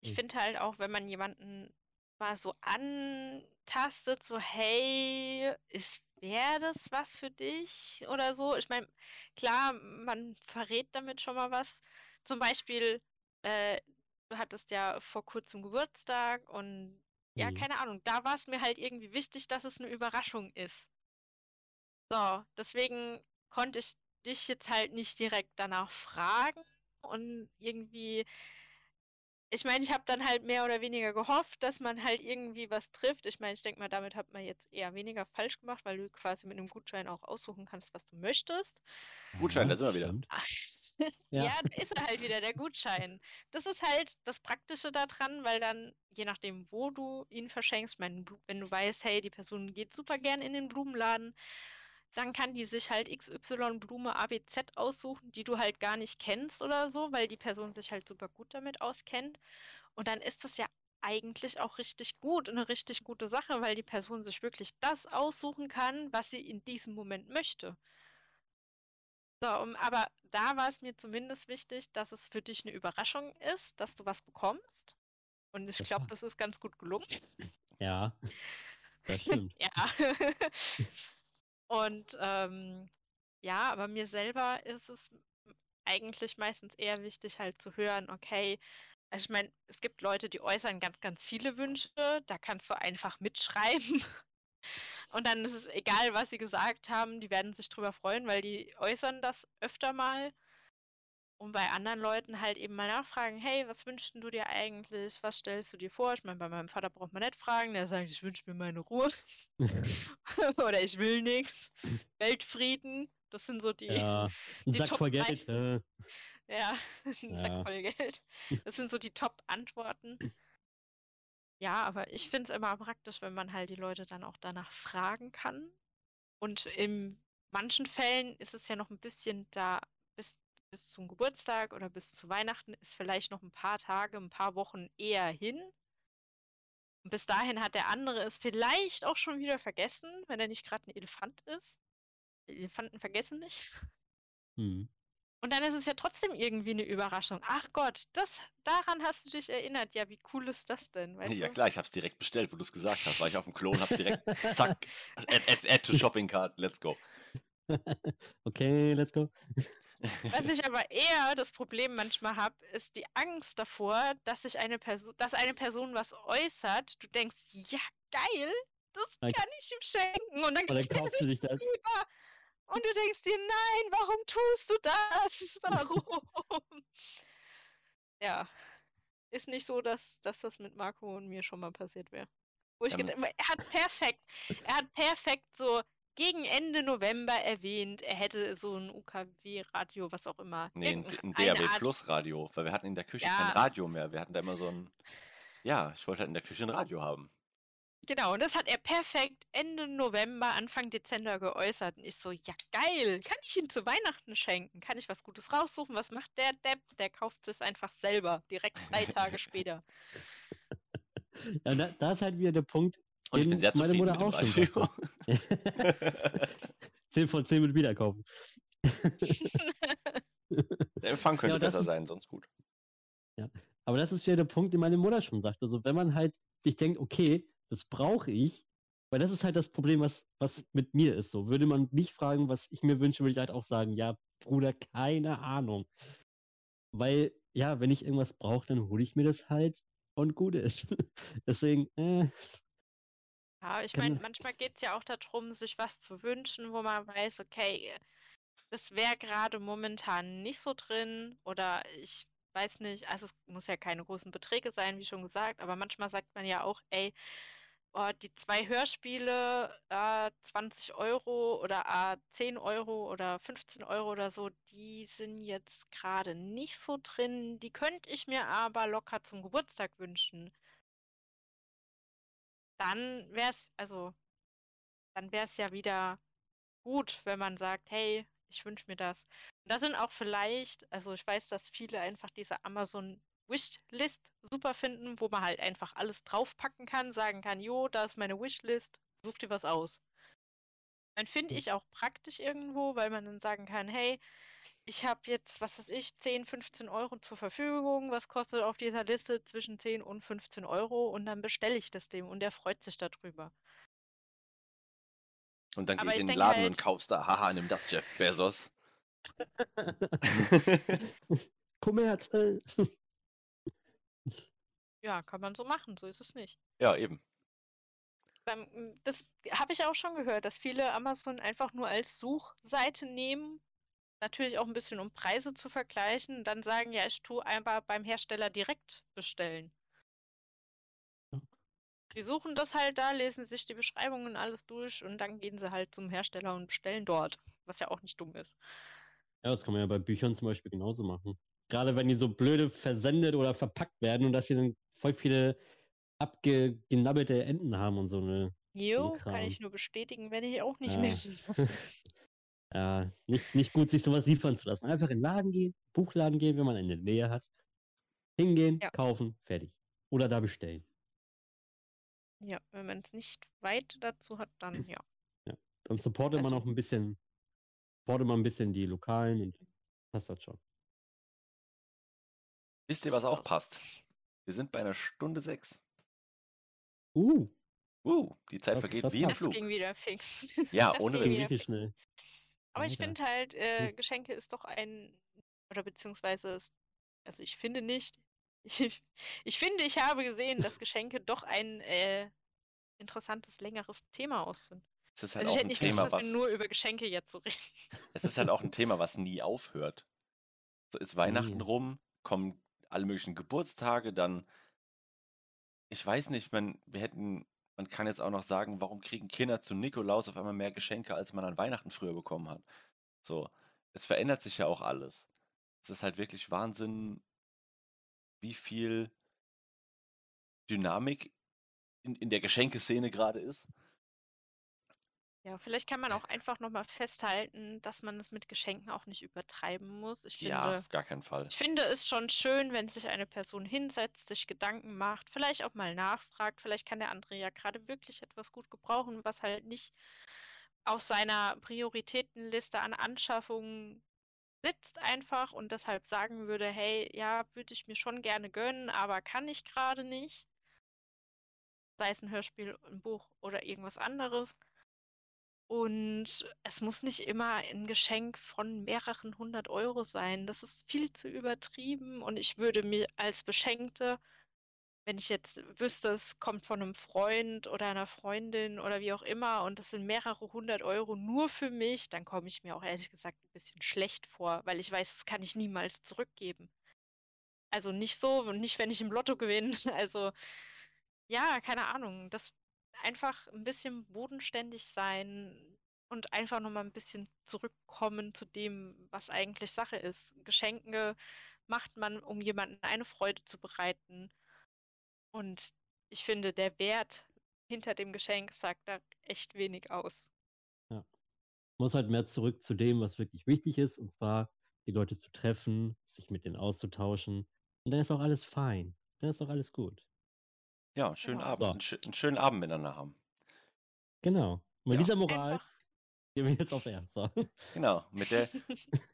[SPEAKER 1] Ich
[SPEAKER 3] Mhm.
[SPEAKER 1] finde halt auch, wenn man jemanden mal so antastet, so, hey, ist wäre das was für dich oder so? Ich meine, klar, man verrät damit schon mal was. Zum Beispiel, äh, du hattest ja vor kurzem Geburtstag und ja,
[SPEAKER 3] Mhm.
[SPEAKER 1] keine Ahnung, da war es mir halt irgendwie wichtig, dass es eine Überraschung ist. So, deswegen konnte ich dich jetzt halt nicht direkt danach fragen und irgendwie ich meine, ich habe dann halt mehr oder weniger gehofft, dass man halt irgendwie was trifft. Ich meine, ich denke mal, damit hat man jetzt eher weniger falsch gemacht, weil du quasi mit einem Gutschein auch aussuchen kannst, was du möchtest.
[SPEAKER 2] Gutschein, da sind wir wieder.
[SPEAKER 3] stimmt. (laughs)
[SPEAKER 1] Ja,
[SPEAKER 3] Ja.
[SPEAKER 1] da ist er halt wieder, der Gutschein. Das ist halt das Praktische daran, weil dann, je nachdem, wo du ihn verschenkst, mein, wenn du weißt, hey, die Person geht super gern in den Blumenladen, dann kann die sich halt XY Blume ABZ aussuchen, die du halt gar nicht kennst oder so, weil die Person sich halt super gut damit auskennt. Und dann ist das ja eigentlich auch richtig gut und eine richtig gute Sache, weil die Person sich wirklich das aussuchen kann, was sie in diesem Moment möchte. So, um, aber da war es mir zumindest wichtig, dass es für dich eine Überraschung ist, dass du was bekommst. Und ich glaube, das ist ganz gut gelungen.
[SPEAKER 3] Ja, das stimmt. (laughs)
[SPEAKER 1] Ja. Und ähm, ja, aber mir selber ist es eigentlich meistens eher wichtig, halt zu hören, okay, also ich meine, es gibt Leute, die äußern ganz, ganz viele Wünsche, da kannst du einfach mitschreiben. (laughs) Und dann ist es egal, was sie gesagt haben, die werden sich drüber freuen, weil die äußern das öfter mal. Und bei anderen Leuten halt eben mal nachfragen, hey, was wünschst du dir eigentlich? Was stellst du dir vor? Ich meine, bei meinem Vater braucht man nicht fragen, der sagt, ich wünsche mir meine Ruhe. (laughs) (laughs) Oder ich will nichts. Weltfrieden, das sind so die,
[SPEAKER 3] Ja, ein Sack
[SPEAKER 1] Top
[SPEAKER 3] voll. Geld. Äh,
[SPEAKER 1] ja, (laughs) ein
[SPEAKER 3] Ja.
[SPEAKER 1] Sack voll Geld. Das sind so die Top-Antworten. Ja, aber ich finde es immer praktisch, wenn man halt die Leute dann auch danach fragen kann. Und in manchen Fällen ist es ja noch ein bisschen da, bis, zum Geburtstag oder bis zu Weihnachten ist vielleicht noch ein paar Tage, ein paar Wochen eher hin. Und bis dahin hat der andere es vielleicht auch schon wieder vergessen, wenn er nicht gerade ein Elefant ist. Elefanten vergessen nicht.
[SPEAKER 3] hm.
[SPEAKER 1] Und dann ist es ja trotzdem irgendwie eine Überraschung. Ach Gott, das, daran hast du dich erinnert. Ja, wie cool ist das denn? Weißt
[SPEAKER 2] Ja
[SPEAKER 1] du?
[SPEAKER 2] klar, ich hab's direkt bestellt, wo du es gesagt hast. War ich auf dem Klo und hab direkt, zack, (laughs) add, add, add to Shopping Cart, let's go. (laughs)
[SPEAKER 3] Okay, let's go.
[SPEAKER 1] Was ich (laughs) aber eher das Problem manchmal habe, ist die Angst davor, dass sich eine Person, dass eine Person was äußert. Du denkst, ja, geil, das
[SPEAKER 3] Dann-
[SPEAKER 1] kann ich ihm schenken. Und dann
[SPEAKER 3] dann kaufst du dich das.
[SPEAKER 1] lieber. Und du denkst dir, nein, warum tust du das? (laughs) Warum? ja. Ist nicht so, dass, dass das mit Marco und mir schon mal passiert wäre. Wo ich gedacht, er hat perfekt, er hat perfekt so gegen Ende November erwähnt, er hätte so ein UKW-Radio, was auch immer.
[SPEAKER 2] Nee, ein,
[SPEAKER 1] Irgendeine
[SPEAKER 2] ein DAB
[SPEAKER 1] Art-
[SPEAKER 2] Plus Radio, weil wir hatten in der Küche
[SPEAKER 1] Ja.
[SPEAKER 2] kein Radio mehr. Wir hatten da immer so ein, ja, ich wollte halt in der Küche ein Radio haben.
[SPEAKER 1] Genau, und das hat er perfekt Ende November, Anfang Dezember geäußert. Und ich so, ja geil, kann ich ihm zu Weihnachten schenken? Kann ich was Gutes raussuchen? Was macht der Depp? Der kauft es einfach selber, direkt drei Tage später. (laughs)
[SPEAKER 3] Ja, da, da ist halt wieder der Punkt,
[SPEAKER 2] Und ich bin sehr
[SPEAKER 3] meine
[SPEAKER 2] zufrieden
[SPEAKER 3] Mutter
[SPEAKER 2] mit dem
[SPEAKER 3] auch schon
[SPEAKER 2] Radio.
[SPEAKER 3] 10 (laughs) von 10 mit Wiederkaufen. (laughs)
[SPEAKER 2] Der Empfang könnte
[SPEAKER 3] Ja,
[SPEAKER 2] besser
[SPEAKER 3] ist-
[SPEAKER 2] sein, sonst gut.
[SPEAKER 3] Aber das ist wieder der Punkt, den meine Mutter schon sagt. Also wenn man halt sich denkt, okay, das brauche ich, weil das ist halt das Problem, was, was mit mir ist. So würde man mich fragen, was ich mir wünsche, würde ich halt auch sagen, ja, Bruder, keine Ahnung. Weil, ja, wenn ich irgendwas brauche, dann hole ich mir das halt und gut ist. (laughs) Deswegen, äh,
[SPEAKER 1] Ja, ich meine, manchmal geht es ja auch darum, sich was zu wünschen, wo man weiß, okay, das wäre gerade momentan nicht so drin oder ich weiß nicht, also es muss ja keine großen Beträge sein, wie schon gesagt, aber manchmal sagt man ja auch, ey, oh, die zwei Hörspiele, äh, 20 Euro oder äh, 10 Euro oder 15 Euro oder so, die sind jetzt gerade nicht so drin, die könnte ich mir aber locker zum Geburtstag wünschen. Dann wäre es, also dann wäre es ja wieder gut, wenn man sagt, hey, ich wünsche mir das. Und da sind auch vielleicht, also ich weiß, dass viele einfach diese Amazon Wishlist super finden, wo man halt einfach alles draufpacken kann, sagen kann, jo, da ist meine Wishlist, such dir was aus. Dann finde
[SPEAKER 3] Hm.
[SPEAKER 1] ich auch praktisch irgendwo, weil man dann sagen kann, hey, ich habe jetzt, was weiß ich, 10, 15 Euro zur Verfügung. Was kostet auf dieser Liste zwischen 10 und 15 Euro? Und dann bestelle ich das dem und der freut sich darüber.
[SPEAKER 2] Und dann gehe ich in den Laden
[SPEAKER 1] halt-
[SPEAKER 2] und kauf's da. Haha, nimm das, Jeff Bezos. (laughs)
[SPEAKER 3] Kommerz. äh.
[SPEAKER 1] Ja, kann man so machen, so ist es nicht.
[SPEAKER 2] ja, eben.
[SPEAKER 1] Das habe ich auch schon gehört, dass viele Amazon einfach nur als Suchseite nehmen. Natürlich auch ein bisschen, um Preise zu vergleichen. Dann sagen, ja, ich tue einfach beim Hersteller direkt bestellen. Die suchen das halt da, lesen sich die Beschreibungen alles durch und dann gehen sie halt zum Hersteller und bestellen dort, was ja auch nicht dumm ist.
[SPEAKER 3] Ja, das kann man ja bei Büchern zum Beispiel genauso machen. Gerade wenn die so blöde versendet oder verpackt werden und dass sie dann voll viele abgenabbelte Enden haben und so eine.
[SPEAKER 1] Jo, kann
[SPEAKER 3] Kram.
[SPEAKER 1] ich nur bestätigen, wenn ich auch nicht
[SPEAKER 3] Ja.
[SPEAKER 1] mehr. (laughs)
[SPEAKER 3] Ja, nicht, nicht gut, sich sowas liefern zu lassen. Einfach in den Laden gehen, Buchladen gehen, wenn man eine Nähe hat. Hingehen,
[SPEAKER 1] Ja.
[SPEAKER 3] kaufen, fertig. Oder da bestellen.
[SPEAKER 1] Ja, wenn man es nicht weit dazu hat, dann ja.
[SPEAKER 3] Dann supportet man
[SPEAKER 1] Also-
[SPEAKER 3] auch ein bisschen, supportet man ein bisschen die Lokalen und passt das schon.
[SPEAKER 2] Wisst ihr, was auch passt? Wir sind bei einer Stunde sechs.
[SPEAKER 3] Uh,
[SPEAKER 2] Uh, die Zeit
[SPEAKER 3] Das-
[SPEAKER 2] vergeht
[SPEAKER 3] das
[SPEAKER 2] wie im Flug.
[SPEAKER 1] ging wieder fix.
[SPEAKER 2] Ja, (laughs)
[SPEAKER 1] Das
[SPEAKER 2] ohne
[SPEAKER 1] ging wieder
[SPEAKER 3] richtig schnell.
[SPEAKER 1] Aber ich finde halt, äh. Geschenke ist doch ein, oder beziehungsweise, also ich finde nicht, (laughs) ich, ich finde, ich habe gesehen, dass Geschenke doch ein äh, interessantes, längeres Thema aus sind.
[SPEAKER 2] Es ist halt
[SPEAKER 1] Also ich
[SPEAKER 2] auch
[SPEAKER 1] hätte
[SPEAKER 2] ein
[SPEAKER 1] nicht
[SPEAKER 2] Thema,
[SPEAKER 1] gedacht,
[SPEAKER 2] was
[SPEAKER 1] wir nur über Geschenke jetzt so reden.
[SPEAKER 2] es ist halt auch ein Thema, was nie aufhört. So ist (laughs) Weihnachten
[SPEAKER 3] Nie.
[SPEAKER 2] rum, kommen alle möglichen Geburtstage, dann ich weiß nicht, man wir hätten man kann jetzt auch noch sagen, warum kriegen Kinder zu Nikolaus auf einmal mehr Geschenke, als man an Weihnachten früher bekommen hat. So, es verändert sich ja auch alles. Es ist halt wirklich Wahnsinn, wie viel Dynamik in, in der Geschenkeszene gerade ist.
[SPEAKER 1] Ja, vielleicht kann man auch einfach nochmal festhalten, dass man es mit Geschenken auch nicht übertreiben muss. Ich
[SPEAKER 2] Ja,
[SPEAKER 1] finde,
[SPEAKER 2] auf gar keinen Fall.
[SPEAKER 1] Ich finde es schon schön, wenn sich eine Person hinsetzt, sich Gedanken macht, vielleicht auch mal nachfragt. Vielleicht kann der andere ja gerade wirklich etwas gut gebrauchen, was halt nicht auf seiner Prioritätenliste an Anschaffungen sitzt einfach und deshalb sagen würde, hey, ja, würde ich mir schon gerne gönnen, aber kann ich gerade nicht. Sei es ein Hörspiel, ein Buch oder irgendwas anderes. Und es muss nicht immer ein Geschenk von mehreren hundert Euro sein. Das ist viel zu übertrieben. Und ich würde mir als Beschenkte, wenn ich jetzt wüsste, es kommt von einem Freund oder einer Freundin oder wie auch immer und es sind mehrere hundert Euro nur für mich, dann komme ich mir auch ehrlich gesagt ein bisschen schlecht vor, weil ich weiß, das kann ich niemals zurückgeben. Also nicht so nicht, wenn ich im Lotto gewinne. (laughs) Also ja, keine Ahnung. Das einfach ein bisschen bodenständig sein und einfach nochmal ein bisschen zurückkommen zu dem, was eigentlich Sache ist. Geschenke macht man, um jemandem eine Freude zu bereiten. Und ich finde, der Wert hinter dem Geschenk sagt da echt wenig aus.
[SPEAKER 3] Muss halt mehr zurück zu dem, was wirklich wichtig ist, und zwar die Leute zu treffen, sich mit denen auszutauschen. Und dann ist auch alles fein. Dann ist auch alles gut.
[SPEAKER 2] Ja, schönen
[SPEAKER 1] Genau.
[SPEAKER 2] Abend,
[SPEAKER 3] So.
[SPEAKER 2] einen, schö- einen schönen Abend miteinander haben.
[SPEAKER 3] Genau. Und mit
[SPEAKER 2] Ja.
[SPEAKER 3] dieser Moral
[SPEAKER 1] Einfach,
[SPEAKER 3] gehen wir jetzt auf R. So.
[SPEAKER 2] Genau, mit der (laughs)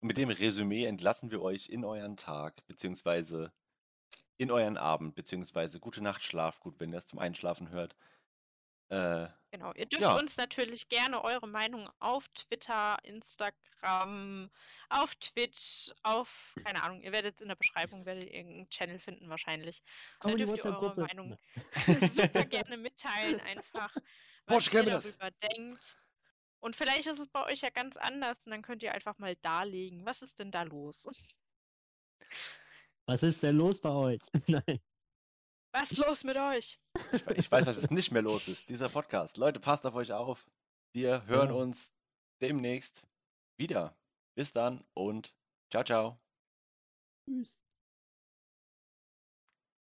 [SPEAKER 2] mit dem Resümee entlassen wir euch in euren Tag, beziehungsweise in euren Abend, beziehungsweise gute Nacht, Schlaf gut, wenn ihr es zum Einschlafen hört. Äh,
[SPEAKER 1] genau. Ihr dürft
[SPEAKER 2] Ja.
[SPEAKER 1] uns natürlich gerne eure Meinung auf Twitter, Instagram, auf Twitch, auf, keine Ahnung, ihr werdet in der Beschreibung, werdet ihr irgendeinen Channel finden wahrscheinlich. Da
[SPEAKER 3] Komm die
[SPEAKER 1] dürft ihr eure. Meinung
[SPEAKER 3] Na, (laughs)
[SPEAKER 1] super gerne mitteilen, einfach, (laughs)
[SPEAKER 2] Boah,
[SPEAKER 1] was
[SPEAKER 2] ich
[SPEAKER 1] ihr
[SPEAKER 2] kenn das.
[SPEAKER 1] darüber denkt. Und vielleicht ist es bei euch ja ganz anders und dann könnt ihr einfach mal darlegen, was ist denn da los?
[SPEAKER 3] Was ist denn los bei euch? (laughs) Nein.
[SPEAKER 1] Was ist los mit euch?
[SPEAKER 2] ich, ich weiß, was jetzt nicht mehr los ist. Dieser Podcast. Leute, passt auf euch auf. Wir hören
[SPEAKER 3] Ja.
[SPEAKER 2] uns demnächst wieder. Bis dann und ciao, ciao.
[SPEAKER 3] Tschüss.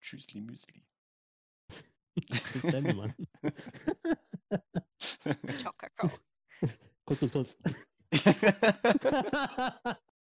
[SPEAKER 2] Tschüssli Müsli.
[SPEAKER 3] Bis dann, Mann.
[SPEAKER 1] Ciao, Kakao.
[SPEAKER 3] Kuss, kuss, kuss. (laughs)